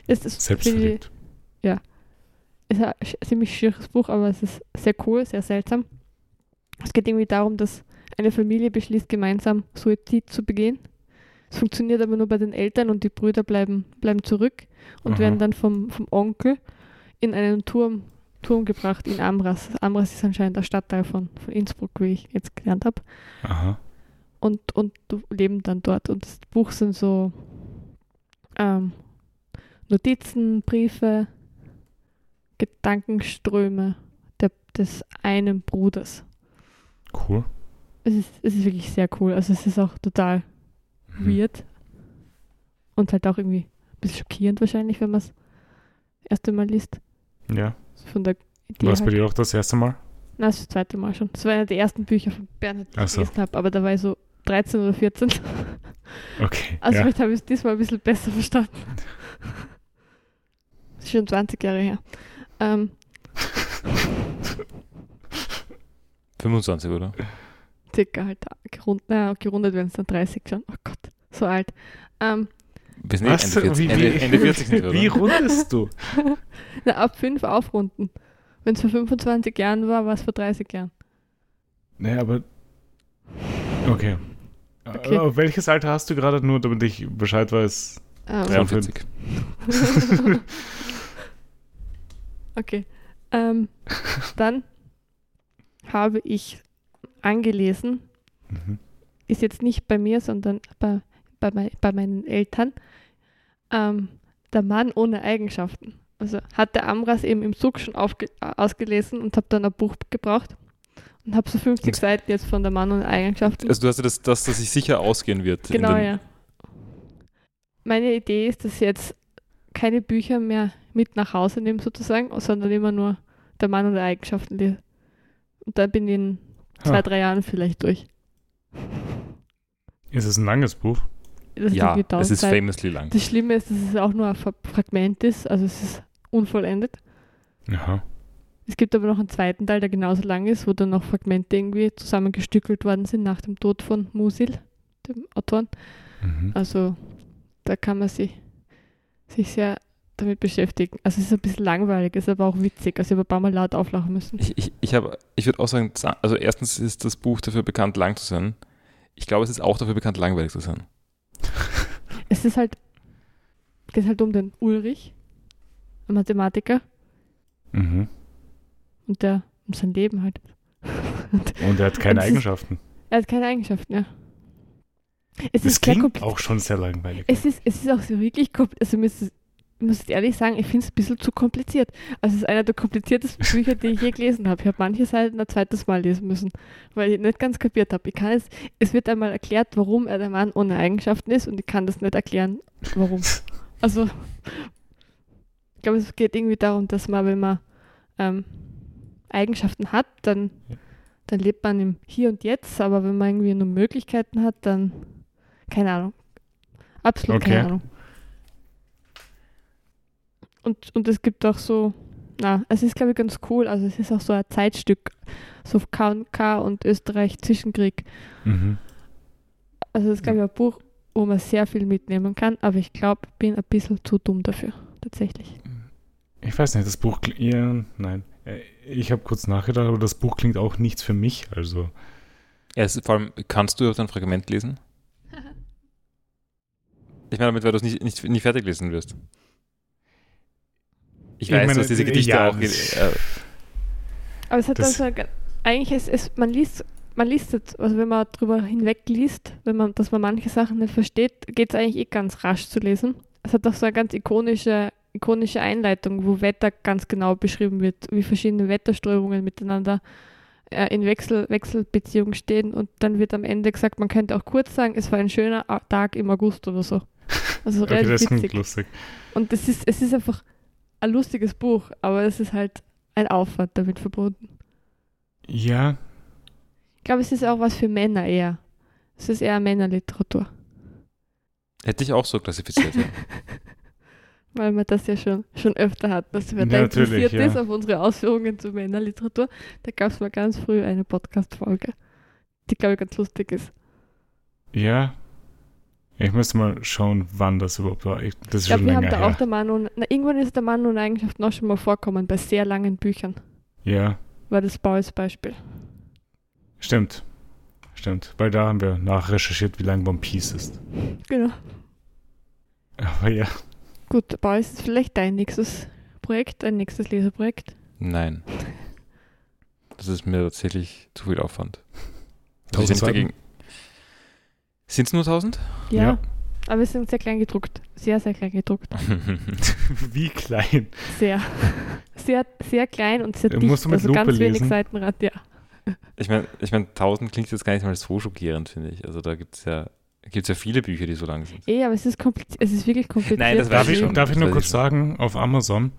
es ist, finde ich, Selbstverliebt. ist ein ziemlich schieres Buch, aber es ist sehr cool, sehr seltsam. Es geht irgendwie darum, dass eine Familie beschließt, gemeinsam Suizid zu begehen. Es funktioniert aber nur bei den Eltern und die Brüder bleiben, bleiben zurück und Aha. werden dann vom, vom Onkel in einen Turm, Turm gebracht in Amras. Amras ist anscheinend der Stadtteil von, von Innsbruck, wie ich jetzt gelernt habe. Aha. und, und leben dann dort. Und das Buch sind so ähm, Notizen, Briefe, Gedankenströme der, des einen Bruders. Cool. Es ist, es ist wirklich sehr cool. Also es ist auch total Mhm. weird und halt auch irgendwie ein bisschen schockierend wahrscheinlich, wenn man es erste Mal liest. Ja. Von der Idee War es bei halt. dir auch das erste Mal? Na, das ist das zweite Mal schon. Das war einer der ersten Bücher von Bernhard, die ich so. gelesen habe, aber da war ich so 13 oder 14. Okay. Also ja. vielleicht habe ich es diesmal ein bisschen besser verstanden. Das ist schon 20 Jahre her. Ähm, 25, oder? circa halt gerundet, na, gerundet werden es dann 30 schon. Oh Gott, so alt. Ähm, Eh Was? Ende 40, Wie, Ende, wie, Ende 40 sind wir, wie rundest du? na, ab 5 aufrunden. Wenn es vor 25 Jahren war, war es vor 30 Jahren. Nee, aber. Okay. Okay. Äh, welches Alter hast du gerade, nur damit ich Bescheid weiß? Ähm, 43. okay. Ähm, dann habe ich angelesen, Mhm. ist jetzt nicht bei mir, sondern bei, bei, bei meinen Eltern, ähm, der Mann ohne Eigenschaften. Also hat der Amras eben im Zug schon aufge äh, ausgelesen und habe dann ein Buch gebraucht und habe so 50 Und- Seiten jetzt von der Mann ohne Eigenschaften. Also du hast ja das, das, dass sich sicher ausgehen wird. genau, ja. meine Idee ist, dass ich jetzt keine Bücher mehr mit nach Hause nehme sozusagen, sondern immer nur der Mann die Eigenschaften lese. Und da bin ich in zwei, Ah. drei Jahren vielleicht durch. Ist es ein langes Buch? Das Ja, es ist famously lang. Das Schlimme ist, dass es auch nur ein Fra- Fragment ist, also es ist unvollendet. Aha. Es gibt aber noch einen zweiten Teil, der genauso lang ist, wo dann noch Fragmente irgendwie zusammengestückelt worden sind nach dem Tod von Musil, dem Autoren. Mhm. Also da kann man sich, sich sehr damit beschäftigen. Also es ist ein bisschen langweilig, ist aber auch witzig. Also ich habe ein paar Mal laut auflachen müssen. Ich, ich, ich, hab- ich würde auch sagen, also erstens ist das Buch dafür bekannt, lang zu sein. Ich glaube, es ist auch dafür bekannt, langweilig zu sein. Es ist halt, geht halt um den Ulrich, ein Mathematiker, Mhm. und der um sein Leben halt. und Und er hat keine es ist- Eigenschaften. er hat keine Eigenschaften, ja. Es Das ist sehr klingt auch schon sehr langweilig. Es ist, es ist auch so wirklich, also mir ist es- ich muss jetzt ehrlich sagen, ich finde es ein bisschen zu kompliziert. Also es ist einer der kompliziertesten Bücher, die ich je gelesen habe. Ich habe manche Seiten ein zweites Mal lesen müssen, weil ich nicht ganz kapiert habe. Ich kann es, es wird einmal erklärt, warum er der Mann ohne Eigenschaften ist und ich kann das nicht erklären, warum. Also ich glaube, es geht irgendwie darum, dass man, wenn man ähm, Eigenschaften hat, dann, dann lebt man im Hier und Jetzt, aber wenn man irgendwie nur Möglichkeiten hat, dann keine Ahnung. Absolut Okay. keine Ahnung. Und, und es gibt auch so, na, es ist glaube ich ganz cool, also es ist auch so ein Zeitstück, so K&K und Österreich Zwischenkrieg. Mhm. Also das ist glaube ich ein Buch, wo man sehr viel mitnehmen kann, aber ich glaube, ich bin ein bisschen zu dumm dafür, tatsächlich. Ich weiß nicht, das Buch klingt. Ja, nein. Äh, Ich habe kurz nachgedacht, aber das Buch klingt auch nichts für mich. Also, Ja, es ist, vor allem, kannst du überhaupt ein Fragment lesen? Ich meine damit, weil du es nicht, nicht, nie fertig lesen wirst. Ich Ich weiß, meine, dass diese Gedichte ja, auch. das- Äh, Aber es hat Das- also ge- eigentlich ist es, man liest, man liest es, also wenn man drüber hinweg liest, wenn man, dass man manche Sachen nicht versteht, geht es eigentlich eh ganz rasch zu lesen. Es hat auch so eine ganz ikonische, ikonische Einleitung, wo Wetter ganz genau beschrieben wird, wie verschiedene Wetterströmungen miteinander äh, in Wechsel, Wechselbeziehung stehen und dann wird am Ende gesagt, man könnte auch kurz sagen, es war ein schöner Tag im August oder so. Also okay, das relativ klingt witzig. lustig. Und es ist, es ist einfach ein lustiges Buch, aber es ist halt ein Aufwand damit verbunden. Ja, Ich glaube, es ist auch was für Männer eher. Es ist eher Männerliteratur, hätte ich auch so klassifiziert. Ja. weil man das ja schon, schon öfter hat, dass wer Ja, da natürlich, interessiert ja. ist auf unsere Ausführungen zur Männerliteratur. Da gab es mal ganz früh eine Podcast-Folge, die, glaube ich, ganz lustig ist. ja. Ich müsste mal schauen, wann das überhaupt war. Ich, das ist Ich glaube, wir haben da auch her. der Mann und, na, irgendwann ist der Mann und Eigenschaften auch schon mal vorkommen, bei sehr langen Büchern. Ja, War das Baues Beispiel. stimmt. Stimmt. Weil da haben wir nachrecherchiert, wie lang One Piece ist. Genau. Aber ja. Gut, Baues ist vielleicht dein nächstes Projekt, ein nächstes Leseprojekt. Nein. Das ist mir tatsächlich zu viel Aufwand. 1000 ich bin Seiten? dagegen. Sind es nur 1000? Ja, Ja. aber es sind sehr klein gedruckt. Sehr, sehr klein gedruckt. wie klein. Sehr. Sehr, sehr klein und sehr Du dicht. musst du mit also Lupe ganz wenig lesen. Seitenrand, ja. ich meine, ich mein, 1000 klingt jetzt gar nicht mal so schockierend, finde ich. Also da gibt es ja, gibt's ja viele Bücher, die so lang sind. Eh, aber es ist kompliziert. Es ist wirklich kompliziert. Nein, das weiß Darf ich ich, schon. darf ich nur kurz sagen, auf Amazon,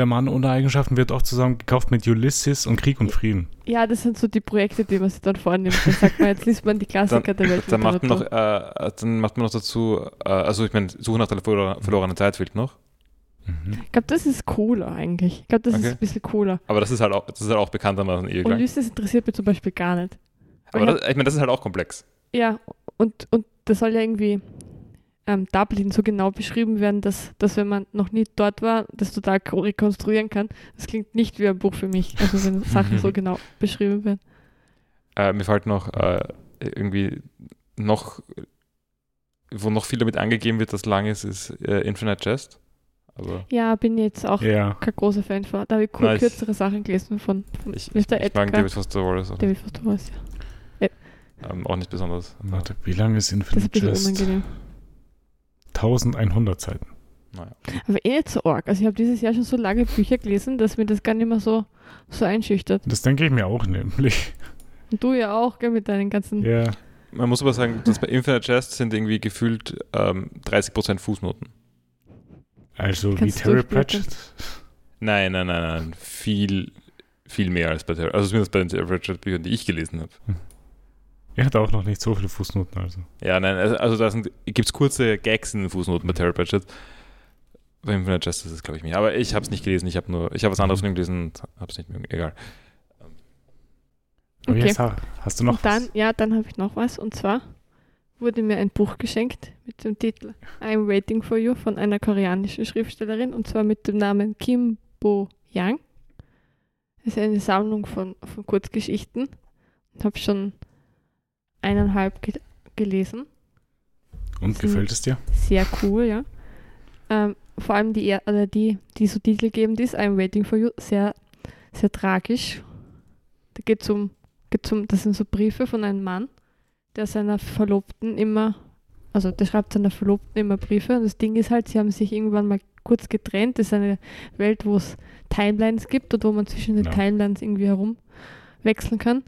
der Mann ohne Eigenschaften wird auch zusammen gekauft mit Ulysses und Krieg und Frieden. Ja, das sind so die Projekte, die man sich dann vornimmt. Dann sagt man, jetzt liest man die Klassiker der Welt. Dann macht man noch, äh, dann macht man noch dazu, äh, also ich meine, Suche nach der verlor- verlorenen Zeit fehlt noch. Mhm. Ich glaube, das ist cooler eigentlich. Ich glaube, das Okay. ist ein bisschen cooler. Aber das ist halt auch, das ist halt auch bekanntermaßen ewig lang. Ulysses interessiert mich zum Beispiel gar nicht. Aber das, ich meine, das ist halt auch komplex. Ja, und, und das soll ja irgendwie ähm, Dublin so genau beschrieben werden, dass, dass wenn man noch nie dort war, das total ko- rekonstruieren kann. Das klingt nicht wie ein Buch für mich, also wenn Sachen so genau beschrieben werden. Äh, mir fällt noch äh, irgendwie noch, wo noch viel damit angegeben wird, dass lang ist, ist äh, Infinite Jest. Aber Ja, bin jetzt auch Ja. kein großer Fan von. Da habe ich kur- Nice. kürzere Sachen gelesen von, von ich, Mr. ich, ich mag Edgar. David Foster Wallace auch, David Foster Wallace, ja. ähm, auch nicht besonders. Warte, wie lang ist Das ist ein Infinite bisschen Jest? unangenehm. 1100 Seiten. Naja. Aber eh nicht so arg. Also ich habe dieses Jahr schon so lange Bücher gelesen, dass mir das gar nicht mehr so, so einschüchtert. Das denke ich mir auch nämlich. Und du ja auch, gell, mit deinen ganzen Ja. Man muss aber sagen, dass bei Infinite Jest sind irgendwie gefühlt ähm, 30% Fußnoten. Also Kannst wie Terry. Pratchett. Nein, nein, nein, nein. Viel, viel mehr als bei Terry. Also zumindest bei den Terry Pratchett Büchern, die ich gelesen habe. Er hat auch noch nicht so viele Fußnoten, also. Ja, nein, also, also da gibt es kurze Gags in den Fußnoten bei Terry Pratchett. Bei Infinite Jest ist es, glaube ich, mehr. Aber ich habe es nicht gelesen. Ich habe nur, ich habe was anderes von ihm gelesen und habe es nicht mehr. Egal. Aber Okay. jetzt ha- hast du noch und dann, was? ja, dann habe ich noch was. Und zwar wurde mir ein Buch geschenkt mit dem Titel I'm Waiting for You von einer koreanischen Schriftstellerin und zwar mit dem Namen Kim Bo Yang. Das ist eine Sammlung von, von Kurzgeschichten. Ich habe schon eineinhalb ge gelesen. Und sind- gefällt es dir? Sehr cool, ja. Ähm, vor allem die, oder die, die so Titel geben, die ist I'm Waiting for You, sehr, sehr tragisch. Da geht es um, geht's um, das sind so Briefe von einem Mann, der seiner Verlobten immer, also der schreibt seiner Verlobten immer Briefe und das Ding ist halt, sie haben sich irgendwann mal kurz getrennt. Das ist eine Welt, wo es Timelines gibt und wo man zwischen den Ja. Timelines irgendwie herum wechseln kann.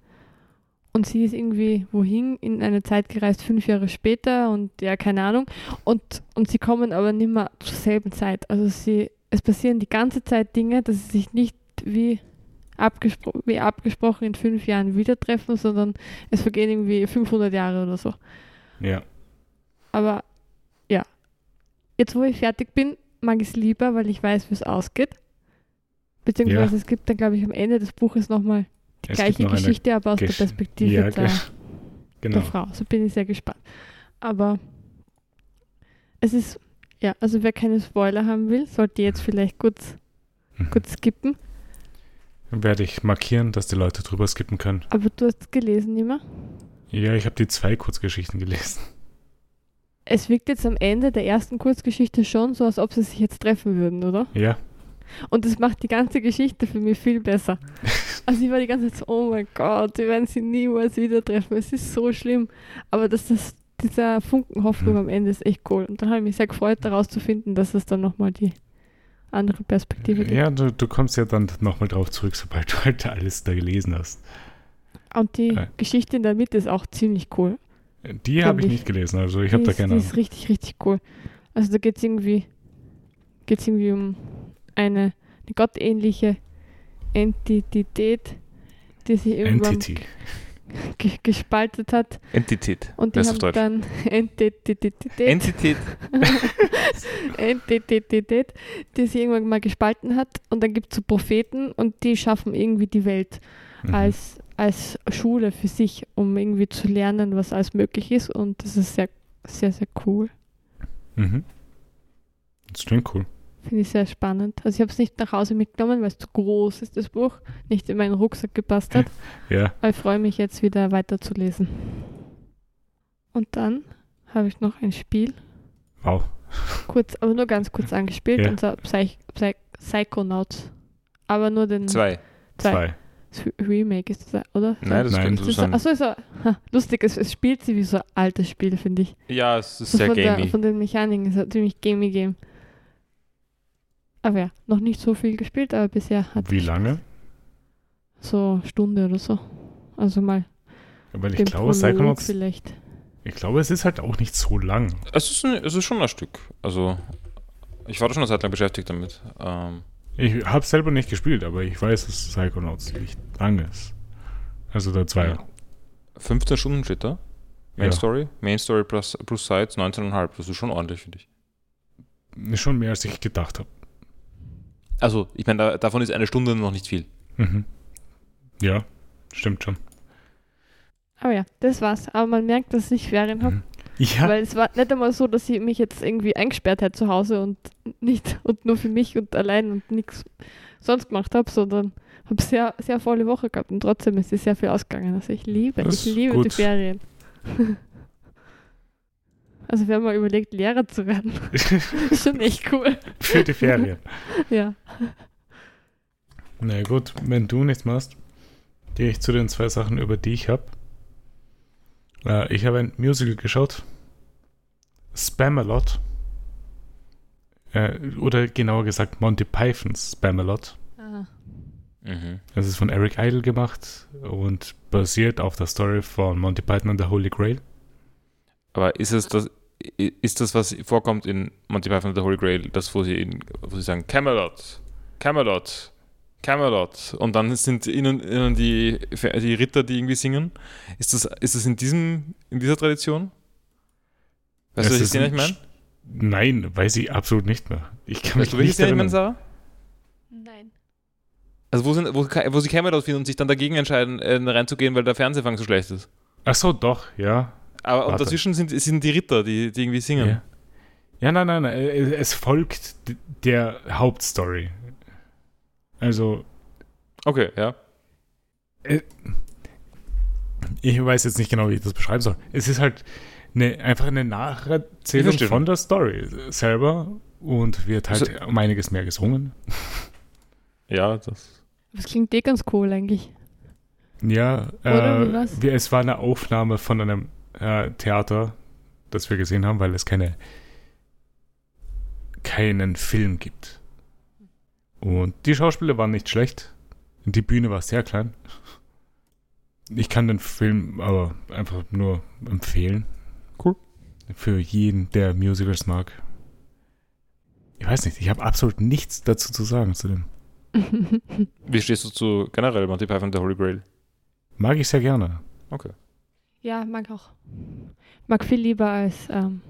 Und sie ist irgendwie wohin in eine Zeit gereist, fünf Jahre später und ja, keine Ahnung. Und, und sie kommen aber nicht mehr zur selben Zeit. Also sie, es passieren die ganze Zeit Dinge, dass sie sich nicht wie, abgespro wie abgesprochen in fünf Jahren wieder treffen, sondern es vergehen irgendwie 500 Jahre oder so. Ja. Aber ja, jetzt wo ich fertig bin, mag ich es lieber, weil ich weiß, wie es ausgeht. Beziehungsweise Ja. es gibt dann, glaube ich, am Ende des Buches nochmal die Es gleiche Geschichte, aber aus Gesch- der Perspektive Ja, der, ge- genau. der Frau. So bin ich sehr gespannt. Aber es ist, ja, also wer keine Spoiler haben will, sollte jetzt vielleicht kurz, Mhm. kurz skippen. Werde ich markieren, dass die Leute drüber skippen können. Aber du hast gelesen immer. Ja, ich habe die zwei Kurzgeschichten gelesen. Es wirkt jetzt am Ende der ersten Kurzgeschichte schon so, als ob sie sich jetzt treffen würden, oder? Ja, Und das macht die ganze Geschichte für mich viel besser. Also ich war die ganze Zeit so, oh mein Gott, wir werden sie niemals wieder treffen. Es ist so schlimm. Aber dass das, dieser Funken Hoffnung Mhm. am Ende ist echt cool. Und dann habe ich mich sehr gefreut, daraus zu finden, dass es dann nochmal die andere Perspektive gibt. ja du, du kommst ja dann nochmal drauf zurück, sobald du halt alles da gelesen hast. Und die Äh. Geschichte in der Mitte ist auch ziemlich cool. Die habe ich ich. nicht gelesen, also ich habe da keine die ist richtig, richtig cool. Also da geht es irgendwie, geht's irgendwie um eine, eine gottähnliche Entität, die sich irgendwann Entity. ge gespaltet hat. Entität. Und die du haben auf Deutsch? dann Entität, Entität. Entität, die sich irgendwann mal gespalten hat. Und dann gibt es so Propheten und die schaffen irgendwie die Welt Mhm. als, als Schule für sich, um irgendwie zu lernen, was alles möglich ist. Und das ist sehr, sehr, sehr cool. Mhm. Das klingt cool. Finde ich sehr spannend. Also ich habe es nicht nach Hause mitgenommen, weil es zu groß ist, das Buch. Nicht in meinen Rucksack gepasst hat. Ja, Aber ich freue mich jetzt wieder weiterzulesen. Und dann habe ich noch ein Spiel, wow. kurz, aber nur ganz kurz angespielt, Ja. und zwar Psych Psych Psychonauts. Aber nur den Zwei. Zwei. Zwei. Remake ist das, oder? Nein, das Nein. könnte das so sein. achso, ist so, lustig, es, es spielt sich wie so ein altes Spiel, finde ich. Ja, es ist So sehr von, der, gamey. von den Mechaniken ist es ein ziemlich gamey Game. Aber ja, noch nicht so viel gespielt, aber bisher hat Wie lange? so eine Stunde oder so. Also mal Weil ich glaube, Psychonauts, vielleicht. ich glaube, es ist halt auch nicht so lang. Es ist, ein, es ist schon ein Stück. Also, ich war da schon eine Zeit lang beschäftigt damit. Ähm, Ich habe selber nicht gespielt, aber ich weiß, dass Psychonauts nicht lang ist. Also der Zweier. 15 Stunden steht da. Main Ja. Story. Main Story plus, plus Sides 19,5. Das ist schon ordentlich, finde ich. Ist schon mehr, als ich gedacht habe. Also, ich meine, da, davon ist eine Stunde noch nicht viel. Mhm. Ja, stimmt schon. Aber ja, das war's. Aber man merkt, dass ich Ferien habe. Mhm. Ja, Weil es war nicht einmal so, dass ich mich jetzt irgendwie eingesperrt hätte zu Hause und nicht und nur für mich und allein und nichts sonst gemacht habe, sondern habe sehr, sehr volle Woche gehabt und trotzdem ist es sehr viel ausgegangen. Also ich liebe, Das ich liebe die gut. Ferien. Also wir haben mal überlegt, Lehrer zu werden. ist schon echt cool. für die Ferien. Ja. Na gut, wenn du nichts machst, gehe ich zu den zwei Sachen, über die ich habe. Äh, ich habe ein Musical geschaut. Spamalot. Äh, oder genauer gesagt Monty Pythons Spamalot. Ah. Mhm. Das ist von Eric Idle gemacht und basiert auf der Story von Monty Python und der Holy Grail. Aber ist es das, i- ist das, was vorkommt in Monty Python and the Holy Grail, das, wo sie, in, wo sie sagen, Camelot, Camelot, Camelot, und dann sind ihnen, ihnen die, die Ritter, die irgendwie singen? Ist das, ist das in, diesem, in dieser Tradition? Weißt du, Es welche ist Szene ich ein meine? Nein, weiß ich absolut nicht mehr. Ich kann mich Weißt du, welche nicht Szene ich meine, erinnern. Sarah? Nein. Also wo, sind, wo, wo sie Camelot finden und sich dann dagegen entscheiden, äh, reinzugehen, weil der Fernsehfang so schlecht ist. Ach so, doch, ja. Aber und dazwischen sind, sind die Ritter, die, die irgendwie singen. Ja, ja nein, nein, nein. äh, Es folgt der Hauptstory. Also, Okay, ja. ich weiß jetzt nicht genau, wie ich das beschreiben soll. Es ist halt eine, einfach eine Nacherzählung von der Story selber und wird halt Also- um einiges mehr gesungen. Ja, das. Das klingt eh ganz cool eigentlich. Ja, Oder wie äh, es war eine Aufnahme von einem äh, Theater, das wir gesehen haben, weil es keine keinen Film gibt. Und die Schauspieler waren nicht schlecht. Die Bühne war sehr klein. Ich kann den Film aber einfach nur empfehlen. Cool. Für jeden, der Musicals mag. Ich weiß nicht, ich habe absolut nichts dazu zu sagen zu dem. Wie stehst du zu generell Monty Python the Holy Grail? Mag ich sehr gerne. Okay. Ja, mag auch. Mag viel lieber als ähm,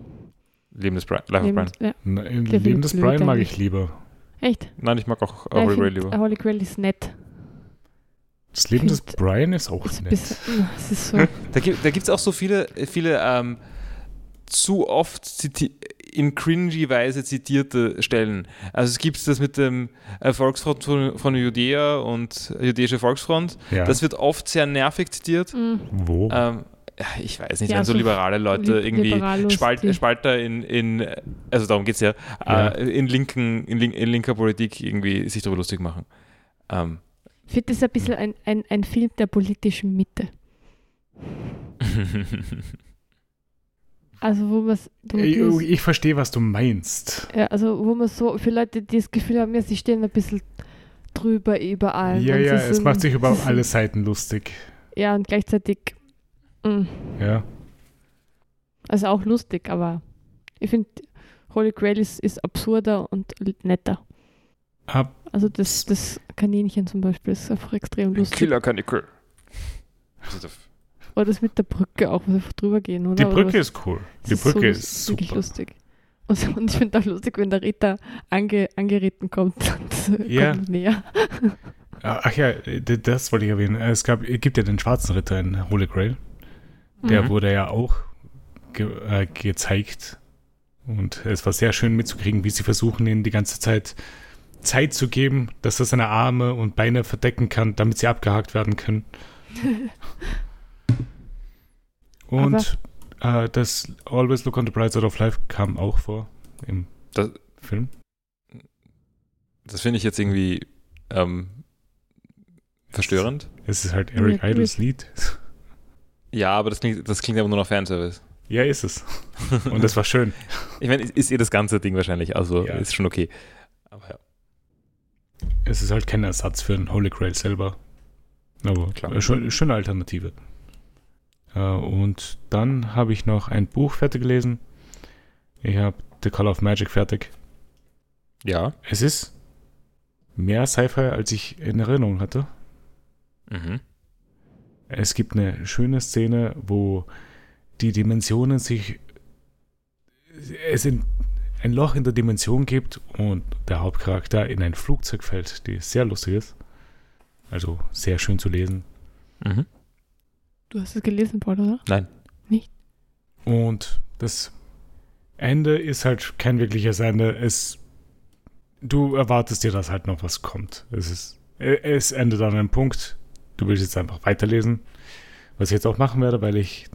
Leben des Brian. Life of Brian. Lebens- ja, Na, Der Leben des Brian mag ich lieber. Echt? Nein, ich mag auch äh, Ja, Holy Grail lieber. Holy Grail ist nett. Das Leben des Brian ist auch Ist nett. bisschen, ist so. Da gibt es auch so viele, viele ähm, zu oft ziti in cringy Weise zitierte Stellen. Also es gibt das mit dem äh, Volksfront von, von Judäa und Jüdische Volksfront. Ja. Das wird oft sehr nervig zitiert. mm, Wo? Ähm, ich weiß nicht, Ja, wenn so liberale Leute li- irgendwie Spalt, Spalter in, in, also darum geht es ja, Ja. Äh, in, linken, in, link, in linker Politik irgendwie sich darüber lustig machen. Ähm, Ich finde, das ist ein bisschen ein, ein, ein Film der politischen Mitte. Also wo man ich, ich verstehe, was du meinst. ja, also wo man so für Leute, die das Gefühl haben, ja, sie stehen ein bisschen drüber überall. Ja, und ja, es sind- macht sich über alle Seiten lustig. Ja, und gleichzeitig mm, Ja. also auch lustig, aber ich finde Holy Grail ist, ist absurder und netter. Ab, Also das, das Kaninchen zum Beispiel ist einfach extrem lustig. Killer Kanickel. Oder das mit der Brücke auch, wo einfach drüber gehen, oder? die Oder Brücke was? ist cool. Die Brücke so ist lust- wirklich super. lustig. Und, und ich finde auch lustig, wenn der Ritter ange, angeritten kommt und Ja. kommt näher. Ach ja, das wollte ich erwähnen. Es gab, es gibt ja den schwarzen Ritter in Holy Grail. Der Mhm. wurde ja auch ge äh, gezeigt. Und es war sehr schön mitzukriegen, wie sie versuchen, ihm die ganze Zeit Zeit zu geben, dass er seine Arme und Beine verdecken kann, damit sie abgehakt werden können. Und äh, das Always Look on the Bright Side of Life kam auch vor im Das- Film. Das finde ich jetzt irgendwie ähm, verstörend. Es ist halt Eric Ja, Idles Lied. Ja, aber das klingt, das klingt aber nur nach Fanservice. Ja, ist es. Und das war schön. Ich meine, ist eh das ganze Ding wahrscheinlich, also Ja. ist schon okay. Aber ja. Es ist halt kein Ersatz für den Holy Grail selber. Aber Klar. äh, schon, schöne Alternative. Äh, und dann habe ich noch ein Buch fertig gelesen. Ich habe The Call of Magic fertig. Ja. Es ist mehr Sci-Fi, als ich in Erinnerung hatte. Mhm. Es gibt eine schöne Szene, wo die Dimensionen sich. Es in ein Loch in der Dimension gibt und der Hauptcharakter in ein Flugzeug fällt, die sehr lustig ist. Also sehr schön zu lesen. Mhm. Du hast es gelesen, Paul, oder? Nein. Und das Ende ist halt kein wirkliches Ende. Es, du erwartest dir, dass halt noch was kommt. Es ist, es endet an einem Punkt. Du willst jetzt einfach weiterlesen. Was ich jetzt auch machen werde, weil ich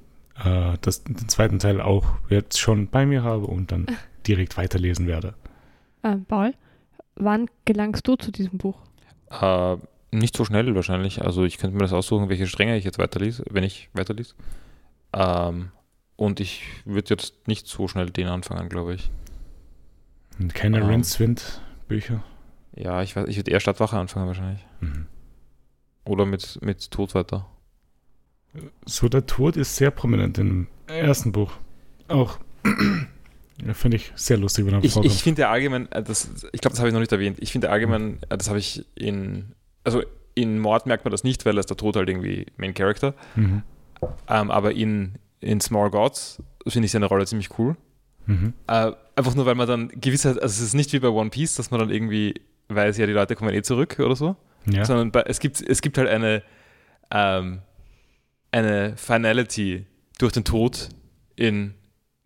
äh, das, den zweiten Teil auch jetzt schon bei mir habe und dann direkt weiterlesen werde. Ähm, Paul, wann gelangst du zu diesem Buch? Äh, nicht so schnell wahrscheinlich. Also ich könnte mir das aussuchen, welche Stränge ich jetzt weiterlese, wenn ich weiterlese. Ähm, und ich würde jetzt nicht so schnell den anfangen, glaube ich. Und keine Ähm. Rincewind-Bücher. Ja, ich weiß, ich würde eher Stadtwache anfangen wahrscheinlich. Mhm. Oder mit, mit Tod weiter. So, der Tod ist sehr prominent im ersten Buch. auch, finde ich sehr lustig, wenn er Ich, vorkommt. ich finde allgemein, äh, das, ich glaube, das habe ich noch nicht erwähnt, ich finde allgemein, äh, das habe ich in, also in Mord merkt man das nicht, weil da ist der Tod halt irgendwie Main Character, mhm. ähm, aber in, in Small Gods finde ich seine Rolle ziemlich cool. Mhm. Äh, einfach nur, weil man dann gewisse, also es ist nicht wie bei One Piece, dass man dann irgendwie weiß, ja, die Leute kommen eh zurück oder so, Ja. sondern bei, es, gibt, es gibt halt eine, ähm, eine Finality durch den Tod in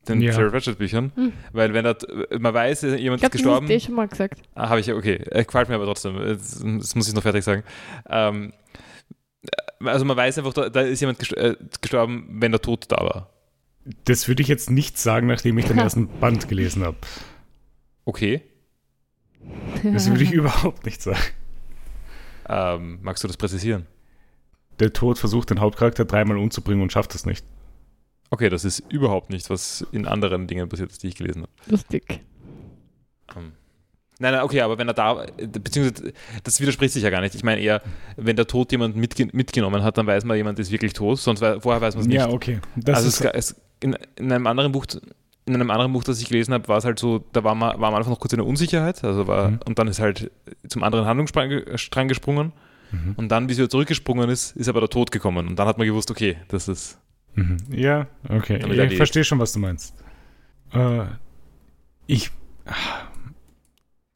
den Ja. Terry Pratchett Büchern, Hm. weil wenn da, man weiß, jemand Ich ist das gestorben, du eh schon mal gesagt. ah, habe ich ja, okay, äh, gefällt mir aber trotzdem, das, das muss ich noch fertig sagen. Ähm, also man weiß einfach, da, da ist jemand gest- äh, gestorben, wenn der Tod da war. Das würde ich jetzt nicht sagen, nachdem ich den ersten Band gelesen habe. Okay, Das würde ich überhaupt nicht sagen. Ähm, magst du das präzisieren? Der Tod versucht den Hauptcharakter dreimal umzubringen und schafft es nicht. Okay, das ist überhaupt nicht, was in anderen Dingen passiert ist, die ich gelesen habe. Lustig. Ähm, Nein, nein, okay, aber wenn er da, beziehungsweise das widerspricht sich ja gar nicht. Ich meine eher, wenn der Tod jemand mitge mitgenommen hat, dann weiß man, jemand ist wirklich tot, sonst vorher weiß man es nicht. Ja, okay. Das also ist, es, es, in, in einem anderen Buch, in einem anderen Buch, das ich gelesen habe, war es halt so, da war man, war am Anfang noch kurz eine Unsicherheit, also war, Mhm. und dann ist halt zum anderen Handlungsstrang ge- Strang gesprungen mhm. und dann, wie sie wieder zurückgesprungen ist, ist aber der Tod gekommen und dann hat man gewusst, okay, das ist, Mhm. Ja, okay. Ich erledigt. verstehe schon, was du meinst. Äh, ich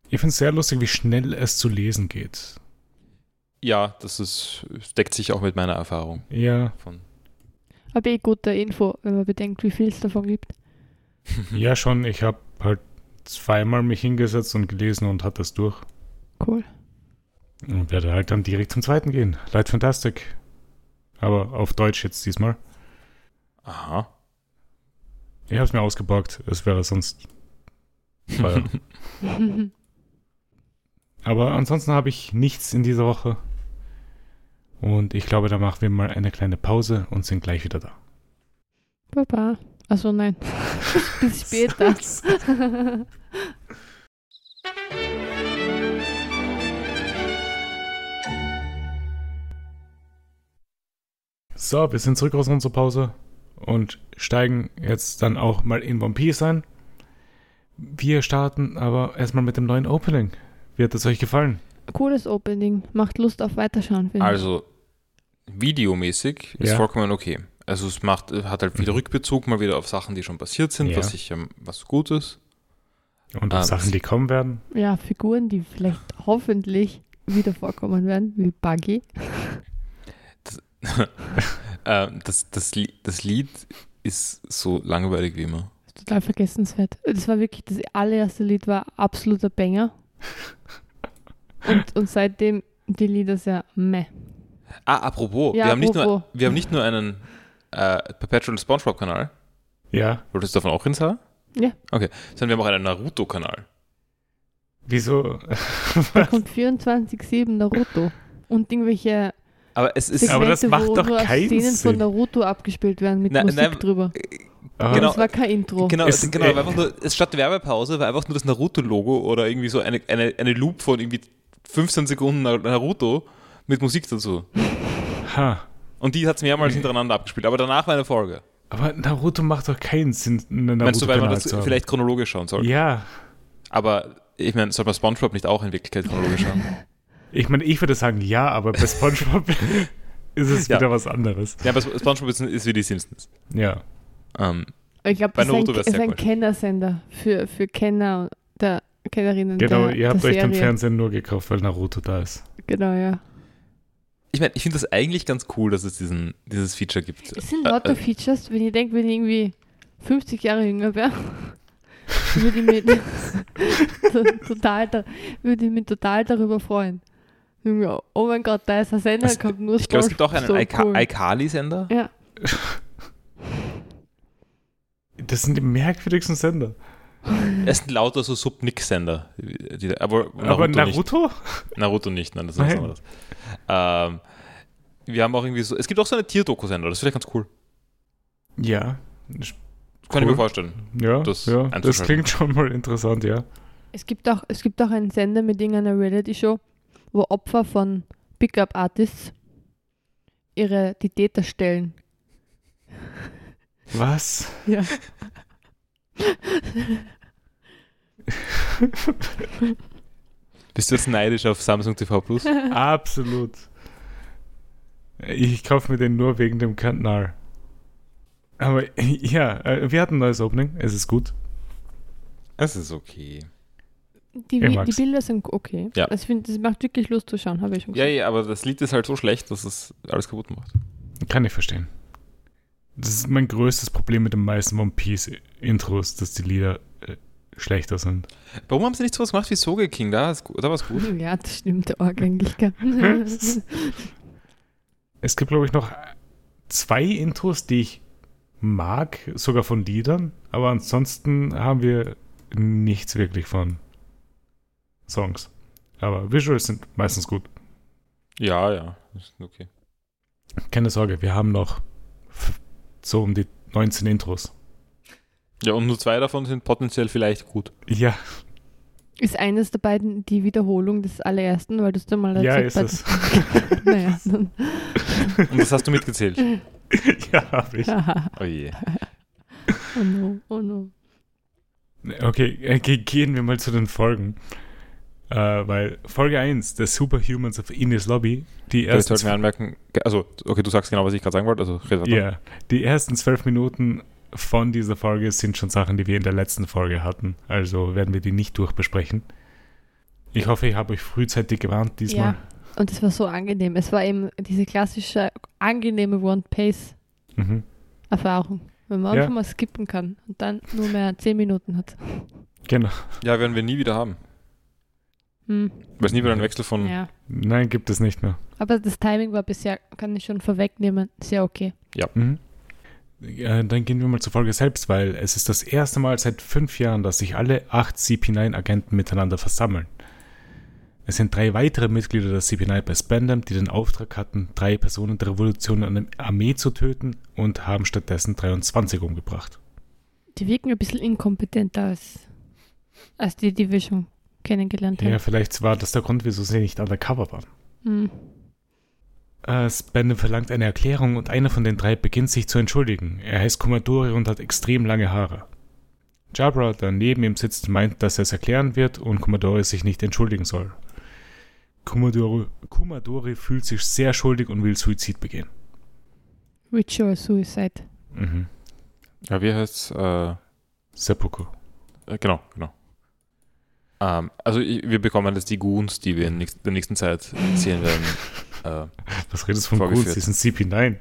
ich finde es sehr lustig, wie schnell es zu lesen geht. ja, das ist, deckt sich auch mit meiner Erfahrung Ja, von, Aber eh gute Info, wenn man bedenkt, wie viel es davon gibt. ja schon. Ich habe halt zweimal mich hingesetzt und gelesen und hatte es durch. Cool. Und werde halt dann direkt zum zweiten gehen. Light Fantastic. Aber auf Deutsch jetzt diesmal. aha. Ich habe es mir ausgeborgt. Es wäre sonst teuer. Aber ansonsten habe ich nichts in dieser Woche. Und ich glaube, da machen wir mal eine kleine Pause und sind gleich wieder da. Baba. Also nein. Bis später. So, wir sind zurück aus unserer Pause und steigen jetzt dann auch mal in One Piece ein. Wir starten aber erstmal mit dem neuen Opening. Wie hat es euch gefallen? Cooles Opening. Macht Lust auf Weiterschauen, finde ich. Also, videomäßig ist Ja. vollkommen okay. Also es macht, hat halt wieder Mhm. Rückbezug mal wieder auf Sachen, die schon passiert sind, Ja. was ich ähm, was gut ist. Und Ah, Sachen, die kommen werden? Ja, Figuren, die vielleicht hoffentlich wieder vorkommen werden, wie Buggy. Ähm, das, das, Li- das Lied ist so langweilig wie immer. Total vergessenswert. Das war wirklich, das allererste Lied war absoluter Banger. Und, und seitdem die Lieder sehr meh. Ah, apropos, Ja, wir, haben nicht nur, apropos. wir haben nicht nur einen äh, Perpetual Spongebob-Kanal. Ja. Wolltest du davon auch ins Haar? Ja. Okay, sondern wir haben auch einen Naruto-Kanal. Wieso? Da kommt 24-7 Naruto. Und irgendwelche Aber es ist. Segmente, Aber das macht wo doch nur keinen Szenen Sinn. von Naruto abgespielt werden mit Nein, Musik nein, drüber. Ah, Genau. Das war kein Intro. Genau, Es- genau äh, war einfach nur, es statt der Werbepause war einfach nur das Naruto-Logo oder irgendwie so eine, eine, eine Loop von irgendwie 15 Sekunden Na- Naruto mit Musik dazu. Ha. Und die hat es mehrmals hintereinander abgespielt, aber danach war eine Folge. Aber Naruto macht doch keinen Sinn, einen Meinst du, weil man das vielleicht chronologisch schauen soll? Ja. Aber ich meine, soll man Spongebob nicht auch in Wirklichkeit chronologisch schauen? Ich meine, ich würde sagen ja, aber bei Spongebob ist es Ja. wieder was anderes. ja, aber Spongebob ist, ist wie die Simpsons. Ja. Ähm, Ich glaube, Bei das ist ein, Naruto ist ein. Kennersender für, für Kenner der Kennerinnen Genau, der, ihr habt der euch den Serie. Fernseher nur gekauft, weil Naruto da ist. Genau, ja. Ich meine, ich finde das eigentlich ganz cool, dass es diesen, dieses Feature gibt. Es sind Äh, lauter äh, Features, wenn ich denke, wenn ich irgendwie 50 Jahre jünger wäre, würde ich mich total, da, würde ich mich total darüber freuen. Oh mein Gott, da ist ein Sender, Es- kommt nur ich glaube, es gibt auch einen so iCa- cool. iCarly-Sender. Ja, Das sind die merkwürdigsten Sender. Es sind lauter so Sub-Nick-Sender. Aber Naruto, aber nicht. Naruto? Naruto nicht, nein, das ist was anderes. Ähm, wir haben auch irgendwie so, es gibt auch so eine Tierdoku-Sender, das ist vielleicht ganz cool. Ja. Kann ich Cool. mir vorstellen. Ja, Das ja das klingt schon mal interessant, ja. es gibt auch, es gibt auch einen Sender mit irgendeiner Reality-Show, wo Opfer von Pickup-Artists ihre, die Täter stellen. Was? Ja. Bist du jetzt neidisch auf Samsung TV Plus? Absolut. Ich kaufe mir den nur wegen dem Kanal. Aber ja, äh, wir hatten ein neues Opening. Es ist gut. Es ist okay. Die, die. Bilder sind okay. Ja. Also ich finde, das macht wirklich Lust zu schauen, habe ich schon Ja, gesagt. ja, aber das Lied ist halt so schlecht, dass es alles kaputt macht. Kann ich verstehen. Das ist mein größtes Problem mit den meisten One Piece Intros, dass die Lieder schlechter sind. Warum haben sie nicht sowas gemacht wie Soge King? Da, ist, da war es gut. Ja, das stimmt arg eigentlich. Es gibt, glaube ich, noch zwei Intros, die ich mag, sogar von Liedern, aber ansonsten haben wir nichts wirklich von Songs. Aber Visuals sind meistens gut. Ja, ja. Ist okay. Keine Sorge, wir haben noch so um die 19 Intros. Ja, und nur zwei davon sind potenziell vielleicht gut. Ja, Ist eines der beiden die Wiederholung des allerersten, weil du es dann mal ja, erzählt ist bei- es. Naja, dann. Und das hast du mitgezählt. ja, habe ich. Oh je. oh no, oh no. Okay, äh, ge- gehen wir mal zu den Folgen. Äh, weil Folge 1, The Superhumans of Ines Lobby, die ersten, sollten wir anmerken, also, okay, du sagst genau, was ich gerade sagen wollte, also red weiter. ja, die ersten zwölf Minuten von dieser Folge sind schon Sachen, die wir in der letzten Folge hatten. Also werden wir die nicht durchbesprechen. Ich hoffe, ich habe euch frühzeitig gewarnt diesmal. Ja, und es war so angenehm. Es war eben diese klassische, angenehme One-Pace-Erfahrung. Mhm. Wenn man Ja. einfach mal skippen kann und dann nur mehr 10 Minuten hat. Genau. Ja, werden wir nie wieder haben. Hm, Weil es nie wieder einen Wechsel von. ja. Nein, gibt es nicht mehr. Aber das Timing war bisher, kann ich schon vorwegnehmen, sehr okay. Mhm. Ja, dann gehen wir mal zur Folge selbst, weil es ist das erste Mal seit fünf Jahren, dass sich alle acht CP9-Agenten miteinander versammeln. Es sind drei weitere Mitglieder der CP9 bei Spandam, die den Auftrag hatten, drei Personen der Revolution an der Armee zu töten und haben stattdessen 23 umgebracht. Die wirken ein bisschen inkompetenter als, als die, die wir schon kennengelernt Ja, haben. vielleicht war das der Grund, wieso sie nicht undercover waren. Hm. Äh, Spandam verlangt eine Erklärung und einer von den drei beginnt sich zu entschuldigen. Er heißt Commodore und hat extrem lange Haare. Jabra, der neben ihm sitzt, meint, dass er es erklären wird und Commodore sich nicht entschuldigen soll. Commodore, Commodore fühlt sich sehr schuldig und will Suizid begehen. Ritual Suicide. Mhm. Ja, wie heißt äh, Seppuku. äh, Genau, genau. Ähm, also, ich, wir bekommen jetzt die Goons, die wir in nächst, der nächsten Zeit sehen werden. äh, Was redest du von. Goons? Die sind CP9.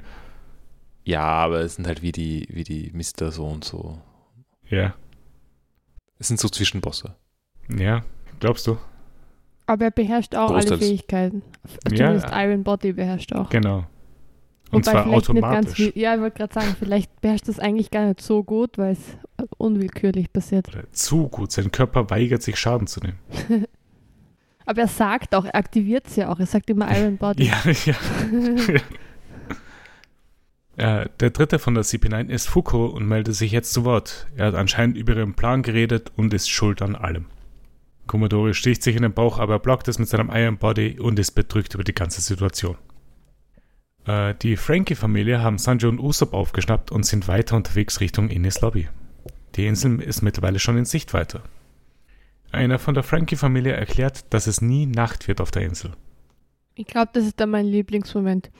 ja, aber es sind halt wie die, wie die Mister so und so. Ja. Es sind so Zwischenbosse. Ja. Glaubst du? Aber er beherrscht auch alle Großteils. Fähigkeiten. Ja. Zumindest Iron Body beherrscht auch. Genau. Und zwar nicht ganz automatisch. wie, ja, ich wollte gerade sagen, vielleicht beherrscht das eigentlich gar nicht so gut, weil es unwillkürlich passiert. Oder zu gut. Sein Körper weigert sich, Schaden zu nehmen. Aber er sagt auch, er aktiviert es ja auch. Er sagt immer Iron Body. Ja, ja. Äh, der dritte von der CP9 ist Fuko und meldet sich jetzt zu Wort. Er hat anscheinend über ihren Plan geredet und ist schuld an allem. Commodore sticht sich in den Bauch, aber er blockt es mit seinem Iron Body und ist bedrückt über die ganze Situation. Äh, die Frankie-Familie haben Sanjo und Usopp aufgeschnappt und sind weiter unterwegs Richtung Ines Lobby. Die Insel ist mittlerweile schon in Sichtweite. Einer von der Frankie-Familie erklärt, dass es nie Nacht wird auf der Insel. Ich glaube, das ist dann mein Lieblingsmoment.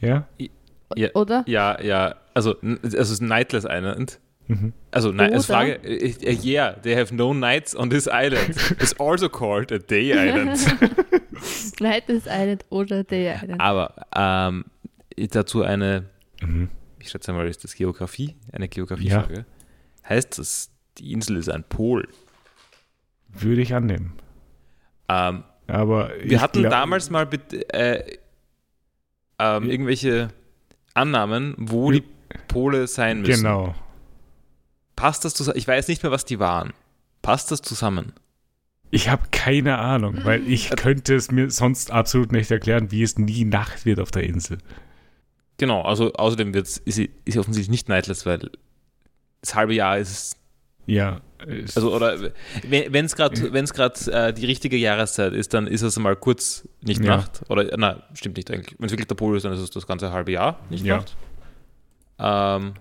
Ja? Ja. Oder? Ja, ja. Also, also es ist ein Nightless Island. Mhm. Also, nein, als? Frage, äh, yeah, they have no nights on this island. It's also called a day island. Night is Island oder Day Island. Aber ähm, dazu eine, Mhm. ich schätze mal, ist das Geografie? Eine Geografiefrage. Heißt das, die Insel ist ein Pol? Würde ich annehmen. Ähm, Aber wir hatten glaub- damals mal äh, ähm, irgendwelche Annahmen, wo die Pole sein müssen. Genau. Passt das zusammen? Ich weiß nicht mehr, was die waren. Passt das zusammen? Ich habe keine Ahnung, weil ich könnte es mir sonst absolut nicht erklären, wie es nie Nacht wird auf der Insel. Genau, also außerdem wird's, ist sie ist sie offensichtlich nicht Nightless, weil das halbe Jahr ist es, Ja. Also oder wenn es gerade wenn es gerade äh, die richtige Jahreszeit ist, dann ist es mal kurz nicht Ja. Nacht oder na, stimmt nicht eigentlich. Wenn es wirklich der Pol ist, dann ist es das ganze halbe Jahr nicht Ja. Nacht. Ähm,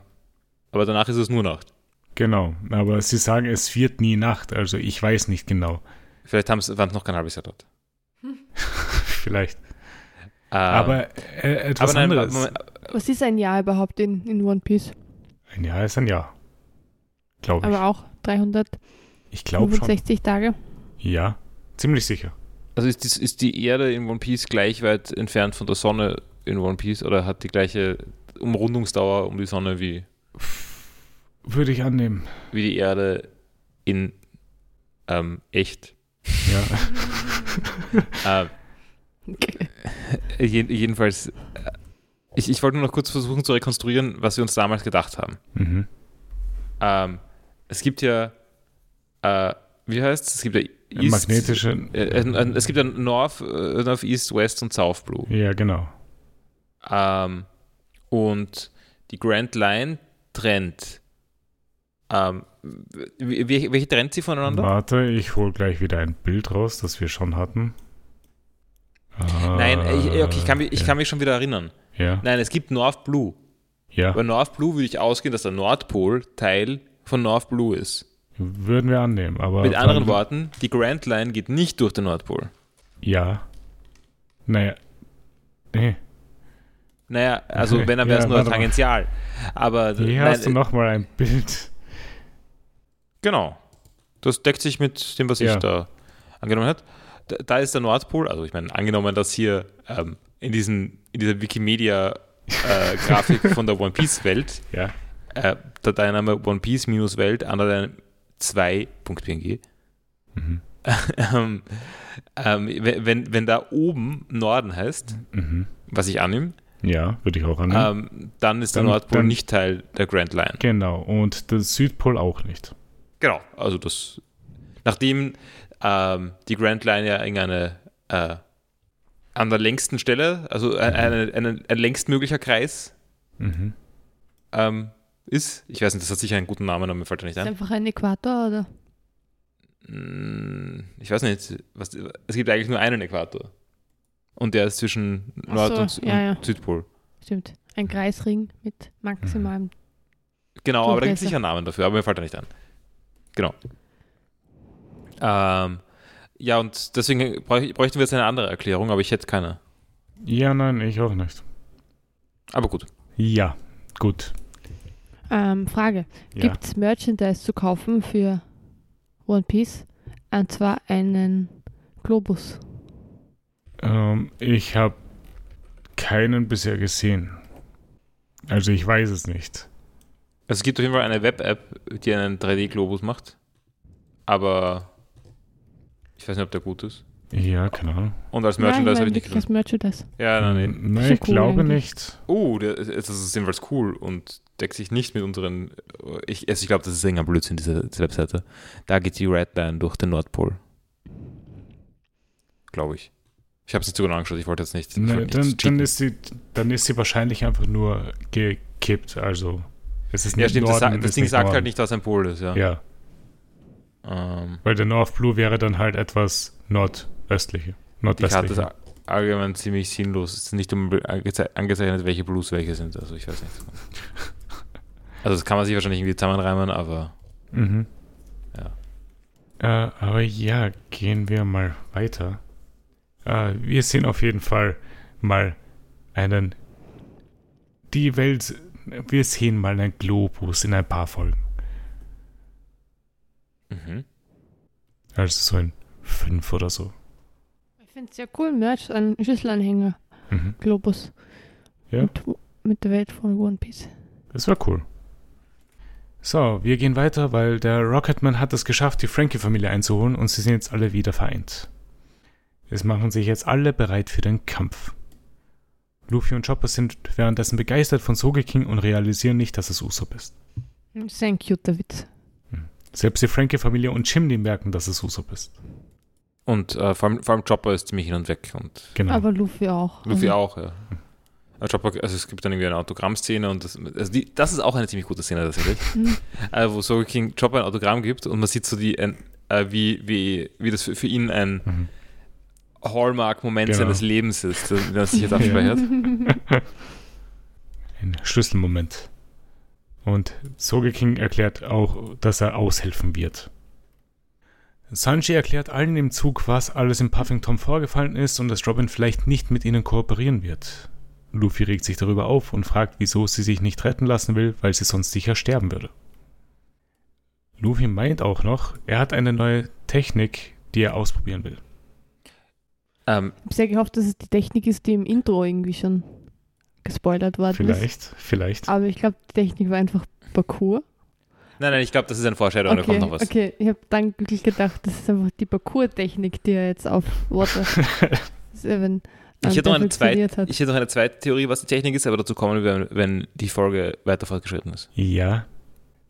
aber danach ist es nur Nacht. Genau, aber sie sagen, es wird nie Nacht, also ich weiß nicht genau. Vielleicht haben sie, waren es noch kein halbes Jahr dort. Vielleicht. Ähm, aber äh, etwas aber nein, anderes. Moment, Was ist ein Jahr überhaupt in, in One Piece? Ein Jahr ist ein Jahr. Glaube ich. Aber auch ich glaube schon. 365 Tage. Ja, ziemlich sicher. also ist die, ist die Erde in One Piece gleich weit entfernt von der Sonne in One Piece oder hat die gleiche Umrundungsdauer um die Sonne wie, Würde ich annehmen. wie die Erde in ähm, echt? Ja. Äh, je, jedenfalls, äh, ich, ich wollte nur noch kurz versuchen zu rekonstruieren, was wir uns damals gedacht haben. mhm. Ähm, es gibt ja, äh, wie heißt es? Es gibt ja East, Magnetische. Äh, äh, es gibt ja North, äh, North, East, West und South Blue. Ja, genau. Ähm, und die Grand Line trennt. Ähm, wie- welche trennt sie voneinander? Warte, ich hole gleich wieder ein Bild raus, das wir schon hatten. Nein, ich, okay, ich, kann mich, ich Ah, ja. kann mich schon wieder erinnern. Ja, Nein, es gibt North Blue. ja. Bei North Blue würde ich ausgehen, dass der Nordpol Teil von North Blue ist. Würden wir annehmen, aber. Mit anderen Worten, die Grand Line geht nicht durch den Nordpol. Ja. Naja. Nee. Naja, also wenn, dann Ja, wäre es nur warte mal. tangential. Aber Hier nein, hast du äh, nochmal ein Bild. Genau. Das deckt sich mit dem, was Ja. ich da angenommen habe. Da, da ist der Nordpol, also ich meine, angenommen, dass hier ähm, in, diesen, in dieser Wikimedia-Grafik von der One Piece-Welt Ja. äh, Dateiname One Piece minus Welt, andere 2.png. Mhm. ähm, ähm, wenn, wenn, da oben Norden heißt, Mhm. was ich annehme, Ja, würde ich auch annehmen. ähm, dann ist der Dann- Nordpol dann- nicht Teil der Grand Line. genau. Und der Südpol auch nicht. Genau, also das, nachdem ähm, die Grand Line ja in eine äh, an der längsten Stelle, also ein, ein, ein, ein längstmöglicher Kreis Mhm. ähm, ist, ich weiß nicht, das hat sicher einen guten Namen, aber mir fällt er nicht Ist ein. einfach ein Äquator oder? Mm, Ich weiß nicht, was, es gibt eigentlich nur einen Äquator. Und der ist zwischen Nord- so, und, ja, und ja. Südpol. Stimmt. Ein Kreisring mit maximalem. Genau, aber da gibt es sicher einen Namen dafür, aber mir fällt er nicht ein. Genau. Ähm, ja, und deswegen bräuch, bräuchten wir jetzt eine andere Erklärung, aber ich hätte keine. Ja, nein, ich auch nicht. Aber gut. Ja, gut. Ähm, Frage. Ja. Gibt es Merchandise zu kaufen für One Piece? Und zwar einen Globus. Ähm, ich habe keinen bisher gesehen. Also ich weiß es nicht. Also es gibt auf jeden Fall eine Web-App, die einen 3D-Globus macht. Aber ich weiß nicht, ob der gut ist. Ja, keine Ahnung. Und als Nein, Merchandise habe ich nicht als Merchandise. Ja, nein, Nein, Schon ich cool glaube eigentlich. nicht. Oh, der, das ist jedenfalls cool und deckt sich nicht mit unseren. Ich, also ich glaube, das ist irgendein Blödsinn, diese, diese Webseite. Da geht die Red Line durch den Nordpol. Glaube ich. Ich habe es nicht so genau angeschaut, ich wollte jetzt nicht. Ich Nein, wollte dann, nicht dann, ist sie, dann ist sie wahrscheinlich einfach nur gekippt. Also es ist ja, nicht stimmt, das, Norden, das ist Ding sagt Norden. halt nicht, was ein Pol ist, ja. Ja, Ähm, weil der North Blue wäre dann halt etwas nordöstliche. die Karte ist Nordwestliche. allgemein ziemlich sinnlos. Es ist nicht angeze- angezeichnet, welche Blues welche sind. Also ich weiß nicht. Also das kann man sich wahrscheinlich irgendwie zusammenreimen, aber Mhm. Ja. Äh, aber ja, gehen wir mal weiter. Äh, wir sehen auf jeden Fall mal einen. Die Welt. Wir sehen mal einen Globus in ein paar Folgen. mhm. Also so in fünf oder so. Ich finde es sehr cool, Merch, ein Schlüsselanhänger, Mhm. Globus. Ja. Mit, mit der Welt von One Piece. Das war cool. So, wir gehen weiter, weil der Rocketman hat es geschafft, die Frankie-Familie einzuholen und sie sind jetzt alle wieder vereint. Es machen sich jetzt alle bereit für den Kampf. Luffy und Chopper sind währenddessen begeistert von Sogeking und realisieren nicht, dass es Usopp ist. Ist ein cuter Witz. Selbst die Frankie-Familie und Chimney merken, dass es Usopp ist. Und äh, vor, allem, vor allem Chopper ist ziemlich hin und weg. Und Genau. Aber Luffy auch. Luffy Also, auch, ja. Aber Chopper, also es gibt dann irgendwie eine Autogrammszene und das, also die, das ist auch eine ziemlich gute Szene tatsächlich. hm, äh, wo Soul King Chopper ein Autogramm gibt und man sieht so die, ein, äh, wie, wie, wie das für, für ihn ein Mhm. Hallmark-Moment Genau. seines Lebens ist, den er sich jetzt abspeichert. Ein Schlüsselmoment. Und Sogeking erklärt auch, dass er aushelfen wird. Sanji erklärt allen im Zug, was alles in Puffington vorgefallen ist und dass Robin vielleicht nicht mit ihnen kooperieren wird. Luffy regt sich darüber auf und fragt, wieso sie sich nicht retten lassen will, weil sie sonst sicher sterben würde. Luffy meint auch noch, er hat eine neue Technik, die er ausprobieren will. Ähm, Ich habe sehr gehofft, dass es die Technik ist, die im Intro irgendwie schon gespoilert worden ist. Vielleicht, vielleicht. Aber ich glaube, die Technik war einfach Parcours. Nein, nein, ich glaube, das ist ein Foreshadow, da Okay, kommt noch was. okay. ich habe dann wirklich gedacht, das ist einfach die Parcours-Technik, die er jetzt auf Water Seven Ich hätte, noch eine zweite, hat. ich hätte noch eine zweite Theorie, was die Technik ist, aber dazu kommen wir, wenn, wenn die Folge weiter fortgeschritten ist. Ja.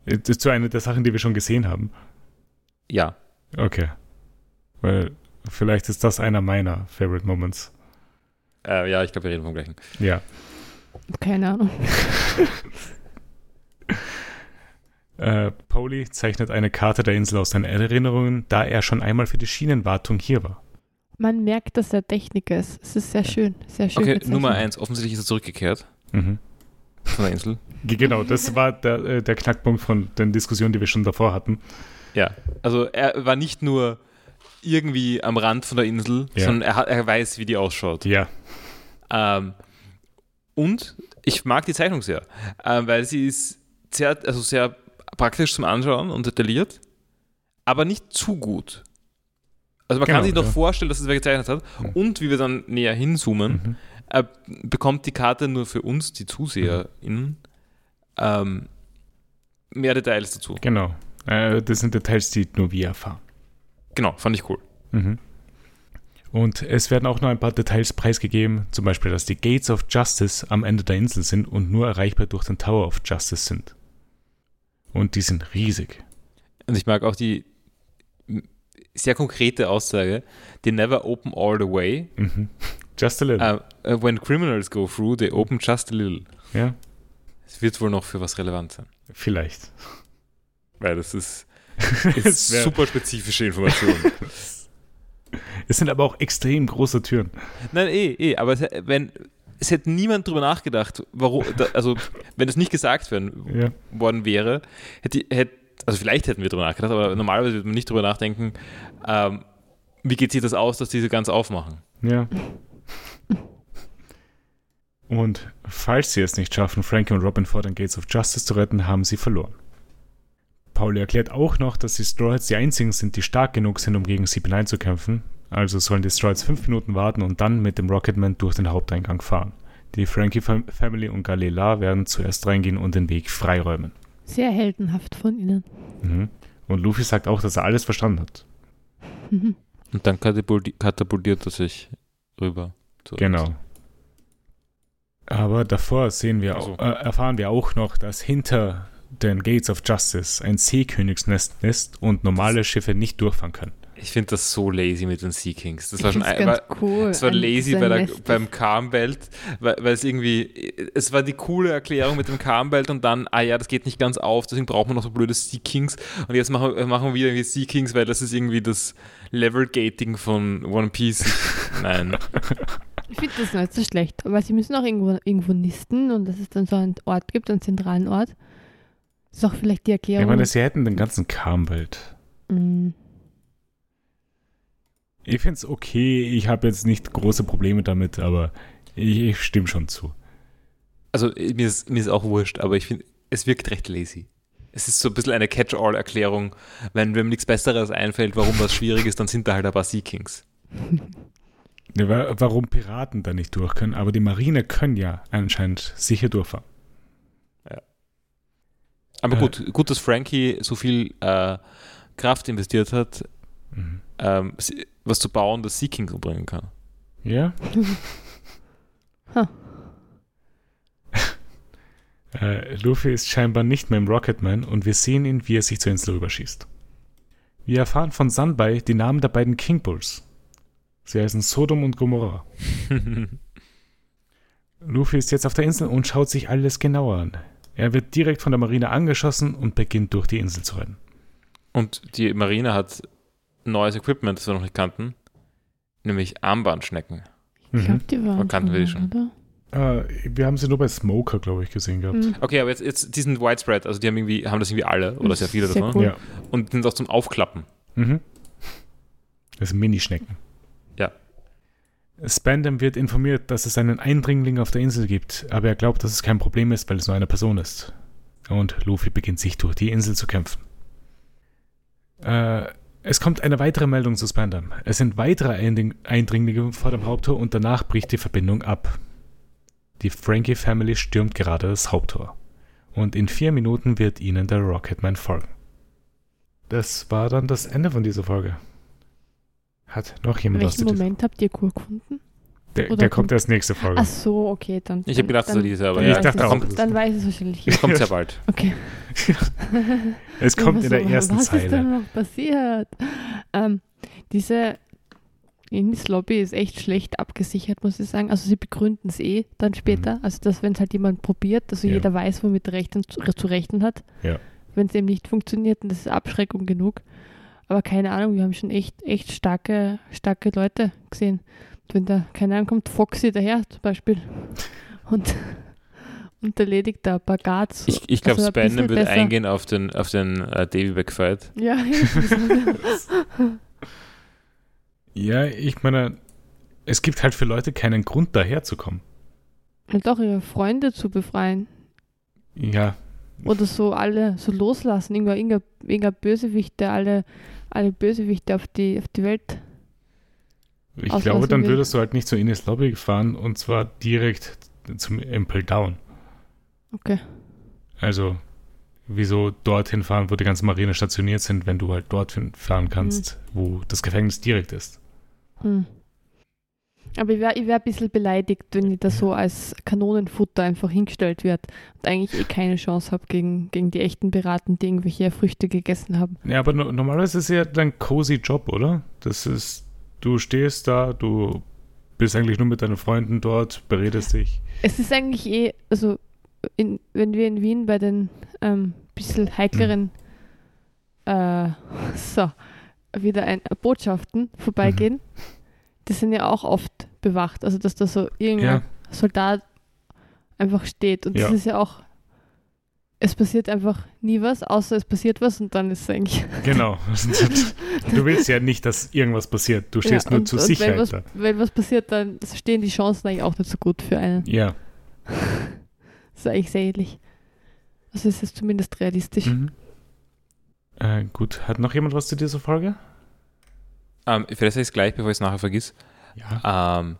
Das ist so eine der Sachen, die wir schon gesehen haben. Ja. Okay. Weil vielleicht ist das einer meiner Favorite Moments. Äh, ja, ich glaube, wir reden vom gleichen. Ja. Keine Ahnung. Äh, Pauli zeichnet eine Karte der Insel aus seinen Erinnerungen, da er schon einmal für die Schienenwartung hier war. Man merkt, dass er Techniker ist. Es ist sehr schön. Sehr schön. Okay. Nummer eins. Offensichtlich ist er zurückgekehrt Mhm. von der Insel. Ge- Genau, das war der, äh, der Knackpunkt von den Diskussionen, die wir schon davor hatten. Ja. Also er war nicht nur irgendwie am Rand von der Insel, Ja. sondern er, hat, er weiß, wie die ausschaut. Ja. Ähm, und ich mag die Zeichnung sehr, ähm, weil sie ist sehr, also sehr praktisch zum Anschauen und detailliert, aber nicht zu gut. Also man Genau, kann sich noch ja. vorstellen, dass es wer gezeichnet hat. Mhm. Und wie wir dann näher hinzoomen, Mhm. äh, bekommt die Karte nur für uns, die ZuseherInnen, ähm, mehr Details dazu. Genau. Äh, das sind Details, die nur wir erfahren. Genau, fand ich cool. Mhm. Und es werden auch noch ein paar Details preisgegeben, zum Beispiel, dass die Gates of Justice am Ende der Insel sind und nur erreichbar durch den Tower of Justice sind. Und die sind riesig. Und ich mag auch die sehr konkrete Aussage, they never open all the way. Mhm. Just a little. Uh, uh, when criminals go through, they open just a little. Ja, Es wird wohl noch für was relevant sein. vielleicht. Weil das ist, ist super spezifische Information. Es sind aber auch extrem große Türen. Nein, eh, eh, aber wenn, es hätte niemand drüber nachgedacht, warum, da, also wenn es nicht gesagt werden, Ja. worden wäre, hätte, hätte, also vielleicht hätten wir drüber nachgedacht, aber normalerweise würde man nicht drüber nachdenken, ähm, wie geht sich das aus, dass diese ganz aufmachen. Ja. Und falls sie es nicht schaffen, Frankie und Robin vor den Gates of Justice zu retten, haben sie verloren. Pauli erklärt auch noch, dass die Straws die einzigen sind, die stark genug sind, um gegen sie hineinzukämpfen. Also sollen die Straws fünf Minuten warten und dann mit dem Rocketman durch den Haupteingang fahren. Die Frankie Fam Family und Galila werden zuerst reingehen und den Weg freiräumen. Sehr heldenhaft von ihnen. Mhm. Und Luffy sagt auch, dass er alles verstanden hat. Mhm. Und dann katapulti- katapultiert er sich rüber. Genau. Aber davor sehen wir Also. auch, äh, erfahren wir auch noch, dass hinter den Gates of Justice ein Seekönigsnest ist und normale Schiffe nicht durchfahren können. Ich finde das so lazy mit den Sea Kings. Das Ich war schon ein, war, cool. es war lazy bei der, beim Calm-Belt, weil, weil es irgendwie, es war die coole Erklärung mit dem Calm-Belt und dann, ah ja, das geht nicht ganz auf, deswegen braucht man noch so blöde Sea Kings und jetzt machen, wir- machen wir irgendwie Sea Kings, weil das ist irgendwie das Level-Gating von One Piece. Ich, nein. Ich finde das nicht so schlecht, aber sie müssen auch irgendwo, irgendwo nisten und dass es dann so einen Ort gibt, einen zentralen Ort. Das ist auch vielleicht die Ich Erklärung. meine, sie hätten den ganzen Karmwelt. Mm, Ich finde es okay, ich habe jetzt nicht große Probleme damit, aber ich, ich stimme schon zu. Also mir ist, mir ist auch wurscht, aber ich finde, es wirkt recht lazy. Es ist so ein bisschen eine Catch-all-Erklärung. Wenn wem nichts Besseres einfällt, warum was schwierig ist, dann sind da halt ein paar Sea Kings. Ja, wa- Warum Piraten da nicht durch können, aber die Marine können ja anscheinend sicher durchfahren. Aber Äh. gut, gut, dass Frankie so viel äh, Kraft investiert hat, Mhm. Ähm, sie- was zu bauen, das Sea Kings umbringen kann. Ja? Ha. äh, Luffy ist scheinbar nicht mehr im Rocketman und wir sehen ihn, wie er sich zur Insel rüberschießt. Wir erfahren von Sunbai die Namen der beiden King Bulls. Sie heißen Sodom und Gomorrah. Luffy ist jetzt auf der Insel und schaut sich alles genauer an. Er wird direkt von der Marine angeschossen und beginnt durch die Insel zu rennen. Und die Marine hat neues Equipment, das wir noch nicht kannten, nämlich Armbandschnecken. ich glaube, die waren Aber kannten wir die schon, oder? Äh, wir haben sie nur bei Smoker, glaube ich, gesehen gehabt. Hm. Okay, aber jetzt, jetzt diesen Widespread, also die haben irgendwie, haben das irgendwie alle oder sehr viele Sehr davon. cool. Ja. Und sind auch zum Aufklappen. Mhm. Das sind Minischnecken. Ja. Spandam wird informiert, dass es einen Eindringling auf der Insel gibt, aber er glaubt, dass es kein Problem ist, weil es nur eine Person ist. Und Luffy beginnt sich durch die Insel zu kämpfen. Äh, es kommt eine weitere Meldung zu Spandam. Es sind weitere Eindring Eindringlinge vor dem Haupttor und danach bricht die Verbindung ab. Die Frankie Family stürmt gerade das Haupttor. Und in vier Minuten wird ihnen der Rocketman folgen. Das war dann das Ende von dieser Folge. Hat noch jemand was zu welchem dieser Moment habt ihr Kur gefunden? Der, der kommt- kommt erst nächste Folge. Ach so, okay, dann. Ich habe dann- gedacht, so dann- diese, aber dann Ich weiß dachte es- auch. Dann weiß es wahrscheinlich. Es kommt sehr bald. Okay. es kommt in der so, ersten was ist Zeile. denn noch passiert? Ähm, diese Indies Lobby ist echt schlecht abgesichert, muss ich sagen. Also sie begründen es eh dann später. Also dass wenn es halt jemand probiert, also Ja. jeder weiß, womit rechnen, zu, zu rechnen hat. Ja. Wenn es eben nicht funktioniert, dann das ist Abschreckung genug. Aber keine Ahnung, wir haben schon echt, echt starke, starke Leute gesehen. Wenn da, keine Ahnung, kommt Foxy daher zum Beispiel und, und erledigt da ein paar Guards. Ich, ich glaube, Also ein Spandam wird besser. eingehen auf den, auf den äh, Davy-Back-Fight. Ja, Ja, ich meine, es gibt halt für Leute keinen Grund, daherzukommen. halt auch ihre Freunde zu befreien. Ja, Oder so alle so loslassen. Irgendein, irgendein Bösewicht, der alle, alle Bösewichte auf die, auf die Welt. Ich glaube, dann würdest du halt nicht zu Ines Lobby fahren und zwar direkt zum Impel Down. Okay. Also, wieso dorthin fahren, wo die ganzen Marine stationiert sind, wenn du halt dorthin fahren kannst, wo das Gefängnis direkt ist. Hm. Aber ich wäre ich wär ein bisschen beleidigt, wenn ich da so als Kanonenfutter einfach hingestellt wird und eigentlich eh keine Chance habe gegen, gegen die echten Piraten, die irgendwelche Früchte gegessen haben. Ja, aber no normalerweise ist es ja dein cozy Job, oder? Das ist, du stehst da, du bist eigentlich nur mit deinen Freunden dort, beredest dich. Es ist eigentlich eh, also in, wenn wir in Wien bei den ähm, bisschen heikleren äh, so, wieder ein, Botschaften vorbeigehen, die sind ja auch oft bewacht. Also dass da so irgendein Ja, Soldat einfach steht. Und Ja. das ist ja auch, es passiert einfach nie was, außer es passiert was und dann ist es eigentlich. genau. Du willst ja nicht, dass irgendwas passiert. Du stehst Ja, nur und, zur und Sicherheit wenn was, da. wenn was passiert, dann stehen die Chancen eigentlich auch nicht so gut für einen. Ja. Das ist eigentlich sehr ähnlich. Also es ist zumindest realistisch. Mhm. Äh, gut, hat noch jemand was zu dieser Folge? Ähm, vielleicht sage ich es gleich, bevor ich es nachher vergiss. Ja. Ähm,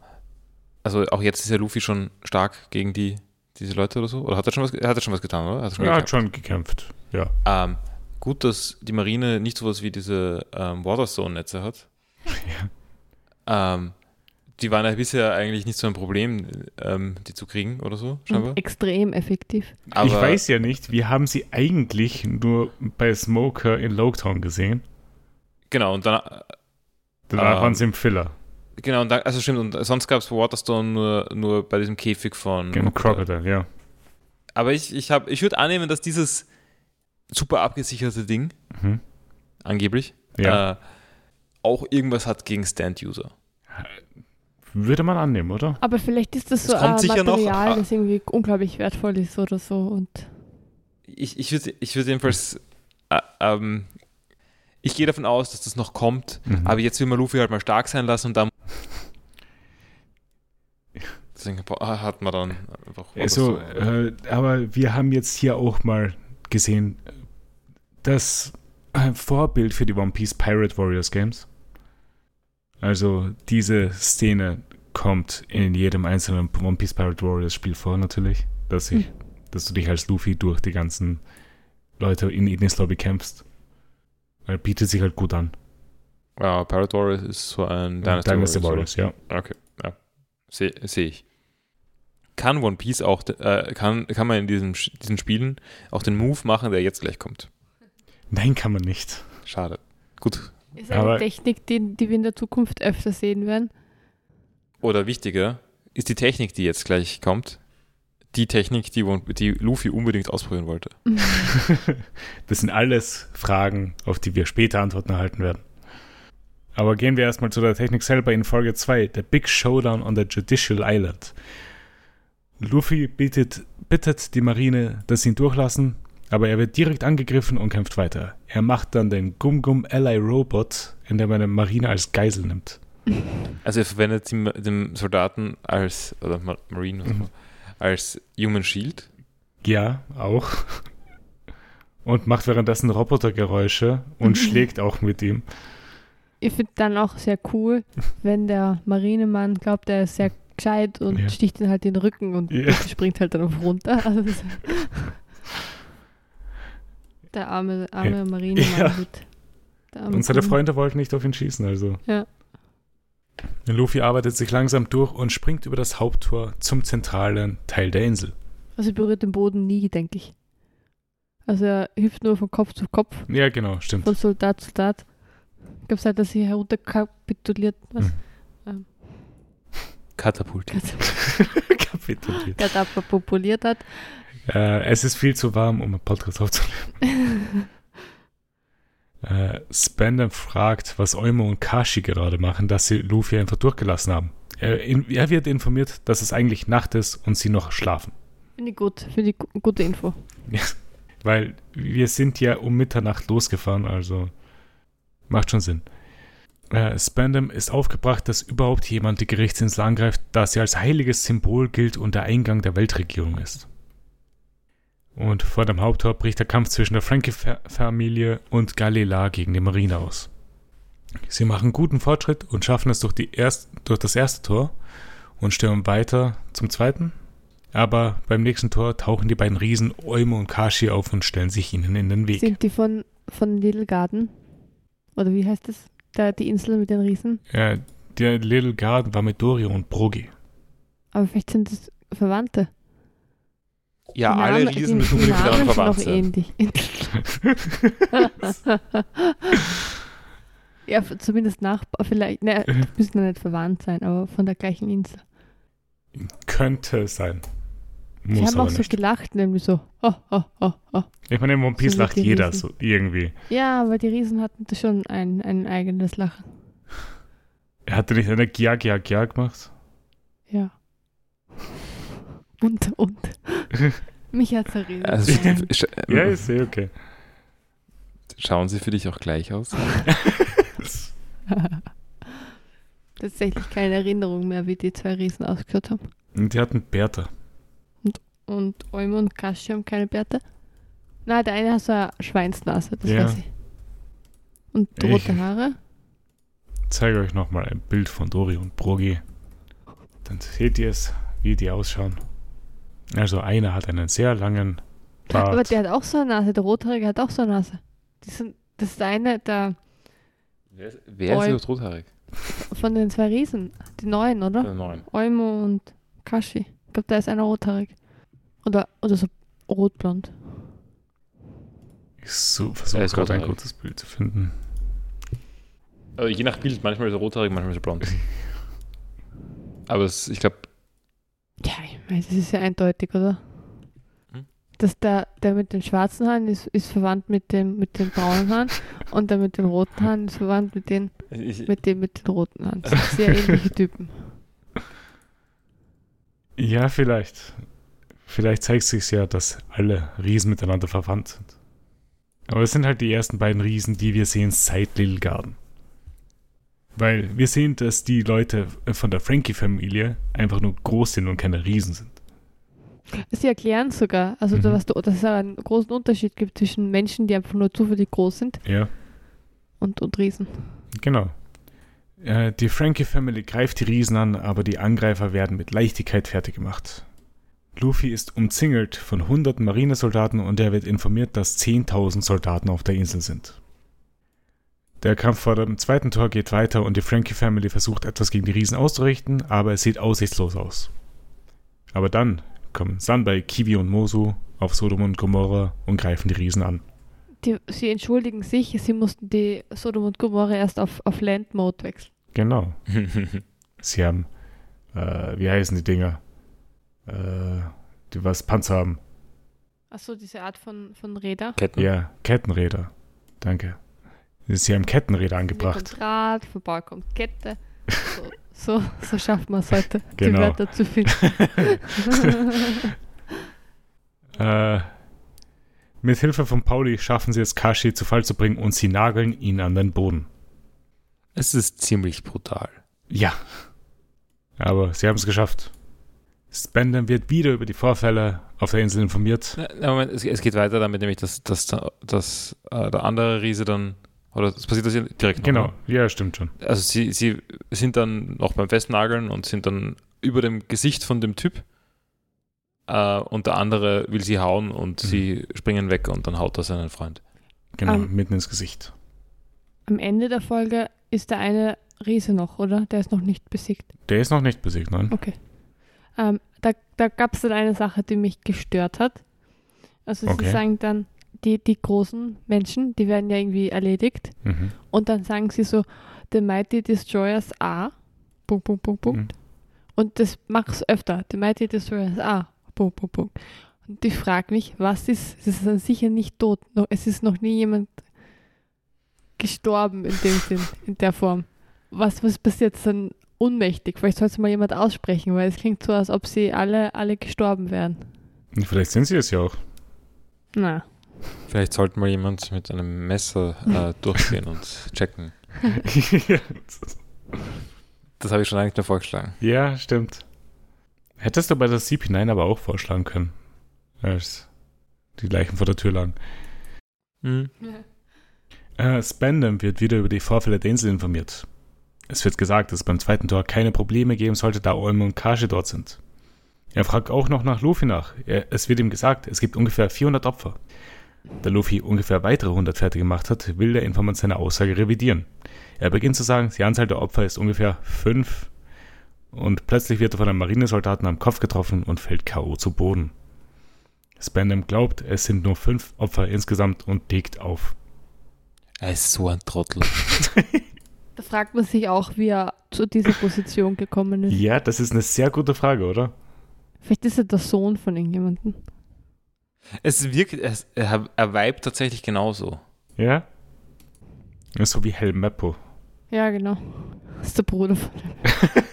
also auch jetzt ist ja Luffy schon stark gegen die, diese Leute oder so. Oder hat er schon was, er hat er schon was getan, oder? Hat er schon Er hat gekämpft? schon gekämpft. Ja. Ähm, gut, dass die Marine nicht sowas wie diese ähm, Waterstone-Netze hat. Ähm, die waren ja bisher eigentlich nicht so ein Problem, ähm, die zu kriegen oder so, scheinbar. Und extrem effektiv. Aber ich weiß ja nicht, wir haben sie eigentlich nur bei Smoker in Loketown gesehen. Genau, und dann, Danach Ähm, waren sie im Filler. Genau, und dann, also stimmt, und sonst gab es Waterstone nur, nur bei diesem Käfig von Genau, Crocodile, ja. Aber ich, ich, hab- ich würde annehmen, dass dieses super abgesicherte Ding, Mhm. angeblich, Ja. äh, auch irgendwas hat gegen Stand-User. Würde man annehmen, oder? Aber vielleicht ist das Es so kommt ein sicher noch, Material, ah. das irgendwie unglaublich wertvoll ist oder so. Und Ich, ich würde ich würd jedenfalls, äh, ähm, ich gehe davon aus, dass das noch kommt, Mhm. aber jetzt will man Luffy halt mal stark sein lassen und dann deswegen boah, hat man dann einfach Also, äh, aber wir haben jetzt hier auch mal gesehen, das äh, Vorbild für die One Piece Pirate Warriors Games. Also, diese Szene kommt in jedem einzelnen One Piece Pirate Warriors Spiel vor, natürlich. Dass, ich, dass du dich als Luffy durch die ganzen Leute in Ines Lobby kämpfst. Weil bietet sich halt gut an. ja, Pirate Warriors ist so ein Dynasty, Dynasty Warriors. Warriors, ja. Okay, ja. Sehe seh ich. Kann One Piece auch, äh, kann, kann man in diesem, Sch- diesen Spielen auch den Move machen, der jetzt gleich kommt? Nein, kann man nicht. Schade. Gut. ist eine Aber- Technik, die, die wir in der Zukunft öfter sehen werden. Oder wichtiger, ist die Technik, die jetzt gleich kommt, die Technik, die, die Luffy unbedingt ausprobieren wollte. Das sind alles Fragen, auf die wir später Antworten erhalten werden. Aber gehen wir erstmal zu der Technik selber in Folge 2, der Big Showdown on the Judicial Island. Luffy bittet, bittet die Marine, dass sie ihn durchlassen, aber er wird direkt angegriffen und kämpft weiter. Er macht dann den Gum Gum Ally Robot, in dem er eine Marine als Geisel nimmt. Also er verwendet die, den Soldaten als, oder Marine, mhm. als Human Shield. Ja, auch. Und macht währenddessen Robotergeräusche und mhm. schlägt auch mit ihm. Ich finde dann auch sehr cool, wenn der Marinemann glaubt, er ist sehr gescheit und ja. sticht ihn halt in den Rücken und ja. springt halt dann auf runter. Also der arme, arme ja. Marinemann. Ja. Arme und seine Freunde wollten nicht auf ihn schießen, also. Ja. Luffy arbeitet sich langsam durch und springt über das Haupttor zum zentralen Teil der Insel. Also er berührt den Boden nie, denke ich. Also er hüpft nur von Kopf zu Kopf. Ja, genau, stimmt. Von Soldat zu Soldat. Ich glaube, seit er sich herunterkapituliert. Was? Hm. Katapultiert. Kapituliert. Katapultiert hat. Äh, es ist viel zu warm, um einen Podcast aufzunehmen. äh, Spandam fragt, was Eumo und Kashi gerade machen, dass sie Luffy einfach durchgelassen haben. Er, in, er wird informiert, dass es eigentlich Nacht ist und sie noch schlafen. Finde ich gut, finde ich gute Info. Ja, weil wir sind ja um Mitternacht losgefahren, also macht schon Sinn. Äh, Spandam ist aufgebracht, dass überhaupt jemand die Gerichtsinsel angreift, da sie als heiliges Symbol gilt und der Eingang der Weltregierung ist. Und vor dem Haupttor bricht der Kampf zwischen der Frankie-Familie und Galila gegen die Marine aus. Sie machen guten Fortschritt und schaffen es durch, erst, durch das erste Tor und stürmen weiter zum zweiten. Aber beim nächsten Tor tauchen die beiden Riesen Eumo und Kashi auf und stellen sich ihnen in den Weg. Sind die von, von Little Garden? Oder wie heißt das? Da, die Insel mit den Riesen? Ja, der Little Garden war mit Dorio und Brogi. Aber vielleicht sind das Verwandte. Ja, Name, alle Riesen müssen die miteinander verwandt sein. Ähnlich. ja, zumindest Nachbar, vielleicht, ne, müssen ja nicht verwandt sein, aber von der gleichen Insel. Könnte sein. Muss Sie haben auch so gelacht, nämlich so. Oh, oh, oh, oh. Ich meine, in One Piece so lacht jeder Riesen. so irgendwie. Ja, aber die Riesen hatten schon ein, ein eigenes Lachen. Er hatte nicht eine Gia Gia Gia gemacht? Ja. Und, und. Mich hat zerrissen. Also, ja, ist eh okay. Schauen sie für dich auch gleich aus? Tatsächlich keine Erinnerung mehr, wie die zwei Riesen ausgehört haben. Und die hatten Bärte. Und, Olmo und Kashi haben keine Bärte? Nein, der eine hat so eine Schweinsnase, das ja. weiß ich. Und rote ich Haare? zeige euch nochmal ein Bild von Dori und Brogi. Dann seht ihr es, wie die ausschauen. Also einer hat einen sehr langen Bart. Aber der hat auch so eine Nase, der Rothaarige hat auch so eine Nase. Sind, das ist eine der... Wer ist, wer ist rothaarig? Von den zwei Riesen. Die neuen, oder? Die neuen. Olmo und Kashi. Ich glaube, da ist einer rothaarig. Oder, oder so rotblond. Ich so, versuche gerade ein gutes Bild zu finden. Also je nach Bild, manchmal ist er rothaarig, manchmal ist er blond. Aber es, ich glaube, ja, ich meine, das ist ja eindeutig, oder? Hm? Dass der, der mit den schwarzen Haaren ist, ist verwandt mit dem mit den braunen Haaren und der mit den roten Haaren ist verwandt mit, den, ich, mit dem mit den roten Haaren. Das sind sehr ähnliche Typen. Ja, vielleicht. Vielleicht zeigt sich ja, dass alle Riesen miteinander verwandt sind. Aber es sind halt die ersten beiden Riesen, die wir sehen seit Little Garden. Weil wir sehen, dass die Leute von der Frankie-Familie einfach nur groß sind und keine Riesen sind. Sie erklären sogar, also mhm. dass, dass es einen großen Unterschied gibt zwischen Menschen, die einfach nur zufällig groß sind ja. und, und Riesen. Genau. Äh, die Frankie-Family greift die Riesen an, aber die Angreifer werden mit Leichtigkeit fertig gemacht. Luffy ist umzingelt von hunderten Marinesoldaten und er wird informiert, dass 10.000 Soldaten auf der Insel sind. Der Kampf vor dem zweiten Tor geht weiter und die Frankie Family versucht etwas gegen die Riesen auszurichten, aber es sieht aussichtslos aus. Aber dann kommen Sanbei, Kiwi und Mosu auf Sodom und Gomorra und greifen die Riesen an. Die, sie entschuldigen sich, sie mussten die Sodom und Gomorra erst auf, auf Land Mode wechseln. Genau. sie haben, äh, wie heißen die Dinger? Äh, die was Panzer haben. Achso, diese Art von, von Räder? Ketten. Ja, Kettenräder. Danke. Sie haben Kettenräder angebracht. Von Draht, von Ball kommt Kette. So, so schafft man es heute, Genau. die Wörter zu finden. Äh, mit Hilfe von Pauli schaffen sie es, Kashi zu Fall zu bringen und sie nageln ihn an den Boden. Es ist ziemlich brutal. Ja. Aber sie haben es geschafft. Spenden wird wieder über die Vorfälle auf der Insel informiert. Na, na, Moment, es, es geht weiter damit, nämlich, dass, dass, dass äh, der andere Riese dann, oder das passiert das direkt noch, Genau, ne? ja, stimmt schon. Also sie, sie sind dann noch beim Festnageln und sind dann über dem Gesicht von dem Typ äh, und der andere will sie hauen und Mhm. sie springen weg und dann haut er seinen Freund. Genau, Ähm. mitten ins Gesicht. Am Ende der Folge ist der eine Riese noch, oder? Der ist noch nicht besiegt. Der ist noch nicht besiegt, nein? Okay. Ähm, da da gab es dann eine Sache, die mich gestört hat. Also Okay. sie sagen dann, die, die großen Menschen, die werden ja irgendwie erledigt. Mhm. Und dann sagen sie so, the mighty destroyers are, Punkt, Punkt, Punkt, Punkt. Mhm. Und das mach's öfter. The mighty destroyers are, Punkt, Punkt, Punkt. Und ich frage mich, was ist, es ist dann sicher nicht tot. Es ist noch nie jemand gestorben in dem Sinn, in der Form. Was, was passiert dann ohnmächtig? Vielleicht sollte mal jemand aussprechen, weil es klingt so, als ob sie alle, alle gestorben wären. Vielleicht sind sie es ja auch. Na, Vielleicht sollte mal jemand mit einem Messer äh, durchgehen und checken. Das habe ich schon eigentlich mehr vorgeschlagen. ja, stimmt. Hättest du bei der CP9 aber auch vorschlagen können. Als die Leichen vor der Tür lagen. Hm. Äh, Spandam wird wieder über die Vorfälle der Insel informiert. Es wird gesagt, dass es beim zweiten Tor keine Probleme geben sollte, da Olme und Kashi dort sind. Er fragt auch noch nach Luffy nach. Er, es wird ihm gesagt, es gibt ungefähr 400 Opfer. Da Luffy ungefähr weitere 100 fertig gemacht hat, will der Informant seine Aussage revidieren. Er beginnt zu sagen, die Anzahl der Opfer ist ungefähr 5 und plötzlich wird er von einem Marinesoldaten am Kopf getroffen und fällt K.O. zu Boden. Spandam glaubt, es sind nur 5 Opfer insgesamt und legt auf. Er ist so ein Trottel. da fragt man sich auch, wie er zu dieser Position gekommen ist. Ja, das ist eine sehr gute Frage, oder? Vielleicht ist er der Sohn von irgendjemandem. Es wirkt, es, er, er vibet tatsächlich genauso. Ja? So wie Helmeppo. Ja, genau. Das ist der Bruder von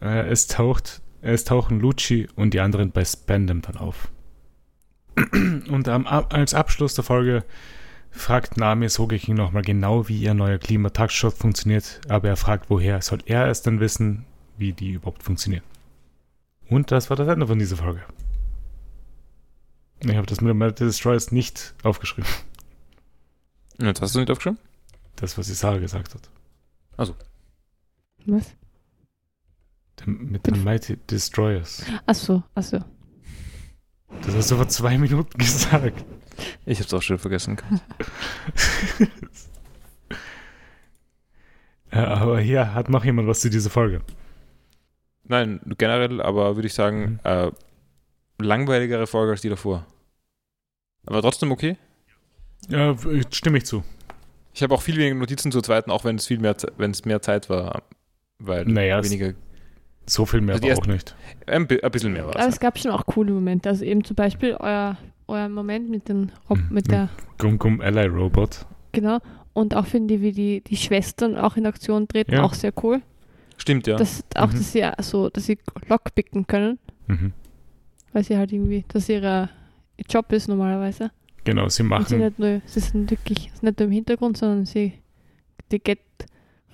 Äh, es, taucht, es tauchen Lucci und die anderen bei Spandam dann auf. Und am, als Abschluss der Folge fragt Nami Sogeking nochmal genau, wie ihr neuer Klimataktstoff funktioniert, aber er fragt, woher soll er es denn wissen, wie die überhaupt funktionieren. Und das war das Ende von dieser Folge. Ich habe das mit dem Metal Destroyers nicht aufgeschrieben. Jetzt hast du nicht aufgeschrieben? Das, was Isara gesagt hat. Was? Der, mit den Mighty Destroyers. Achso, achso. Das hast du vor zwei Minuten gesagt. Ich habe es auch schon vergessen. Äh, aber hier hat noch jemand was zu dieser Folge. Nein, generell, aber würde ich sagen, Mhm. äh, langweiligere Folge als die davor. Aber trotzdem okay. Ja, stimme ich zu. Ich habe auch viel weniger Notizen zur zweiten, auch wenn es viel mehr, wenn es mehr Zeit war, weil Naja, weniger, So viel mehr Also die aber auch nicht. ein, ein bisschen mehr war Aber es. es gab schon auch coole Momente. Also eben zum Beispiel euer, euer Moment mit, den Rob Mhm. mit der, Gum Gum Ally Robot. genau. Und auch finde ich, wie die, die Schwestern auch in Aktion treten, Ja. auch sehr cool. Stimmt, ja. Das, auch, Mhm. dass sie ja so, dass sie lockpicken können, Mhm. weil sie halt irgendwie, dass ihre ihr Job ist normalerweise. Genau, sie Und sie machen. nicht nur, sie sind wirklich nicht nur im Hintergrund, sondern sie, die get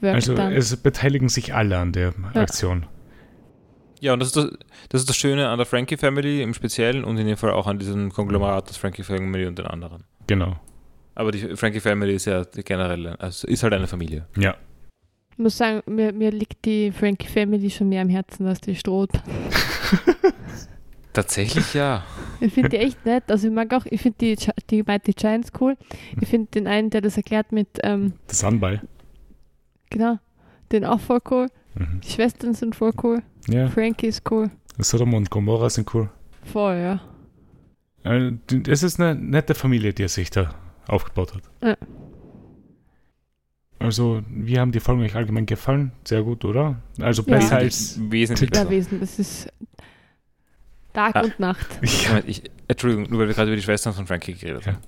work Also done. es beteiligen sich alle an der Aktion. Ja, und das ist das, das ist das Schöne an der Frankie Family im Speziellen und in dem Fall auch an diesem Konglomerat des Frankie Family und den anderen. Genau. Aber die Frankie Family ist ja die generelle, also ist halt eine Familie. Ja. Ich muss sagen, mir, mir liegt die Frankie Family schon mehr am Herzen als die Stroh. Tatsächlich ja. Ich finde die echt nett. Also ich mag auch, ich finde die, die Mighty Giants cool. Ich finde den einen, der das erklärt mit, ähm, Das Sunby. genau, den auch voll cool. Mhm. Die Schwestern sind voll cool. Ja. Frankie ist cool. Sodom und Gomorra sind cool. Voll, ja. Äh, Es ist eine nette Familie, die er sich da aufgebaut hat. Ja. Also, wir haben die Folgen euch allgemein gefallen. Sehr gut, oder? Also Ja. besser als. Wesentlich Da besser. Wesen, das ist Tag Ah. und Nacht. Moment, ich, Entschuldigung, nur weil wir gerade über die Schwestern von Frankie geredet Ja. haben.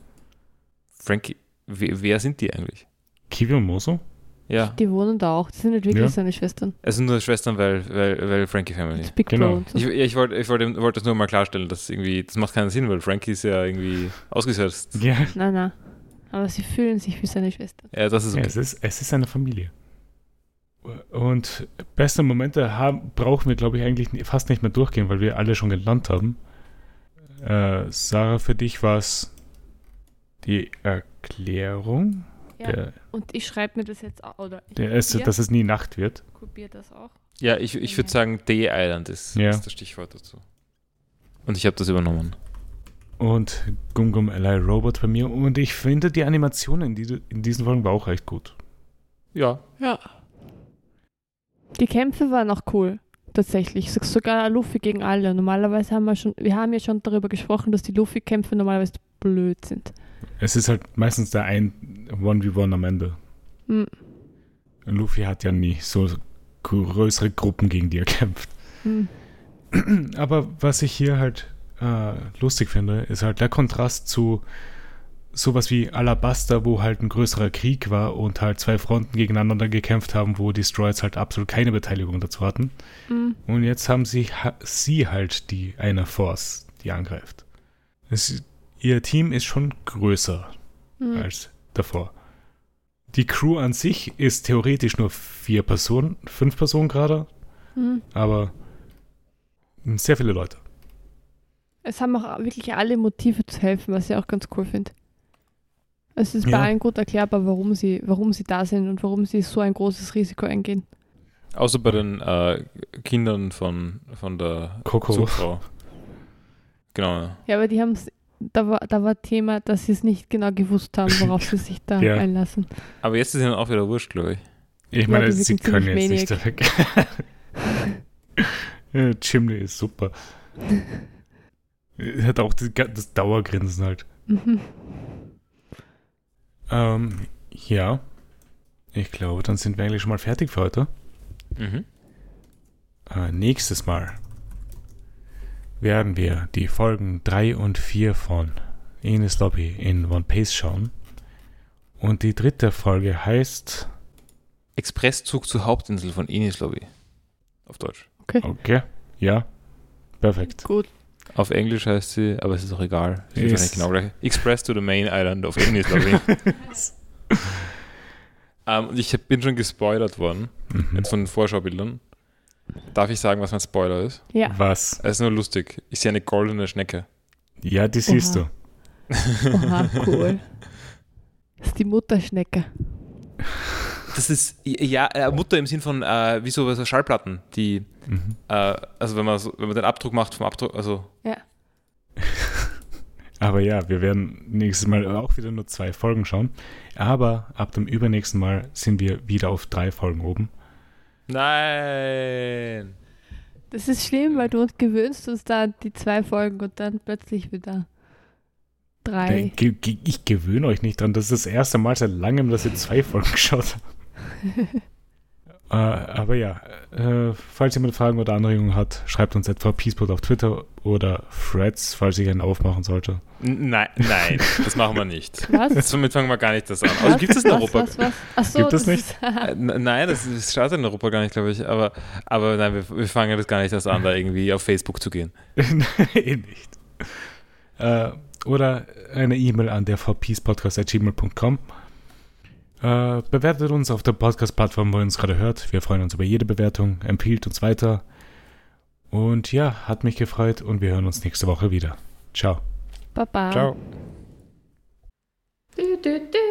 Frankie, we, wer sind die eigentlich? Kiwi und Moso? Ja. Die wohnen da auch. Die sind nicht wirklich Ja. seine Schwestern. Es sind nur Schwestern, weil, weil, weil Frankie Family. Das Big Genau. So. Ich, ja, ich wollte ich wollte wollte das nur mal klarstellen, dass irgendwie, das macht keinen Sinn, weil Frankie ist ja irgendwie ausgesetzt. Ja, Nein, nein. Aber sie fühlen sich wie seine Schwestern. Ja, das ist ja okay. es, ist, es ist eine Familie. Und beste Momente haben, brauchen wir, glaube ich, eigentlich fast nicht mehr durchgehen, weil wir alle schon genannt haben. Äh, Sarah, für dich war es die Erklärung, Ja. der, Und ich schreibe mir das jetzt auch. Oder ich der kopier- dass es nie Nacht wird. kopier das auch. Ja, ich, ich würde sagen, D-Island ist, Ja. ist das Stichwort dazu. Und ich habe das übernommen. Und Gum Gum Ally Robot bei mir. Und ich finde, die Animationen in, diese, in diesen Folgen war auch recht gut. Ja. Ja. Die Kämpfe waren auch cool. Tatsächlich. So- Sogar Luffy gegen alle. Normalerweise haben wir schon, wir haben ja schon darüber gesprochen, dass die Luffy-Kämpfe normalerweise blöd sind. Es ist halt meistens der ein 1v1 am Ende. Hm. Luffy hat ja nie so größere Gruppen, gegen die er kämpft. Hm. Aber was ich hier halt äh, lustig finde, ist halt der Kontrast zu sowas wie Alabasta, wo halt ein größerer Krieg war und halt zwei Fronten gegeneinander gekämpft haben, wo die Stroids halt absolut keine Beteiligung dazu hatten. Hm. Und jetzt haben sie, ha, sie halt die eine Force, die angreift. Es, ihr Team ist schon größer Hm. als davor. Die Crew an sich ist theoretisch nur vier Personen, fünf Personen gerade, Hm. aber sehr viele Leute. Es haben auch wirklich alle Motive zu helfen, was ich auch ganz cool finde. Es ist Ja. bei allen gut erklärbar, warum sie, warum sie da sind und warum sie so ein großes Risiko eingehen. Außer bei den äh, Kindern von, von der Coco. Zugfrau. Genau. Ja, aber die haben es, da war, da war Thema, dass sie es nicht genau gewusst haben, worauf sie sich da Ja. einlassen. Aber jetzt ist ihnen auch wieder wurscht, glaube ich. Ich Ja, meine, sie können jetzt nicht weg. Chimney ist super. Er Hat auch die, das Dauergrinsen halt. Mhm. Ähm, ja. Ich glaube, dann sind wir eigentlich schon mal fertig für heute. Mhm. Äh, nächstes Mal werden wir die Folgen 3 und 4 von Enes Lobby in One Piece schauen. Und die dritte Folge heißt. Expresszug zur Hauptinsel von Enis Lobby. Auf Deutsch. Okay, ja. Perfekt. Gut. Auf Englisch heißt sie, aber es ist auch egal. Es ist Ist- wahrscheinlich genau gleich. Express to the Main Island of Enis Lobby. ähm, und ich bin schon gespoilert worden, Mhm. von den Vorschaubildern. Darf ich sagen, was mein Spoiler ist? Ja. Was? Es ist nur lustig. Ich sehe eine goldene Schnecke. Ja, die siehst Oha. du. Oha, cool. Das ist die Mutterschnecke. Das ist, ja, äh, Mutter im Sinn von, äh, wie so, so Schallplatten, die, Mhm. äh, also wenn man, so, wenn man den Abdruck macht vom Abdruck, also, Aber ja, wir werden nächstes Mal auch wieder nur zwei Folgen schauen. Aber ab dem übernächsten Mal sind wir wieder auf drei Folgen oben. Nein! Das ist schlimm, weil du uns gewöhnst uns da die zwei Folgen und dann plötzlich wieder drei. Ich gewöhne euch nicht dran. Das ist das erste Mal seit langem, dass ihr zwei Folgen geschaut habt. äh, aber ja, äh, falls jemand Fragen oder Anregungen hat, schreibt uns etwa Peacepod auf Twitter oder Threads, falls ich einen aufmachen sollte. Nein, nein, das machen wir nicht. Was? Somit fangen wir gar nicht das an. Also gibt es in was, Europa? Was, was? Ach so, Gibt es das nicht? Ist, Äh, Nein, das, das startet in Europa gar nicht, glaube ich. Aber, aber nein, wir, wir fangen das gar nicht erst an, da irgendwie auf Facebook zu gehen. eh nicht. Äh, oder eine E-Mail an der vpeacepodcast.gmail.com. Äh, bewertet uns auf der Podcast-Plattform, wo ihr uns gerade hört. Wir freuen uns über jede Bewertung. Empfiehlt uns weiter. Und ja, hat mich gefreut und wir hören uns nächste Woche wieder. Ciao. Baba. Ciao. Du, du, du,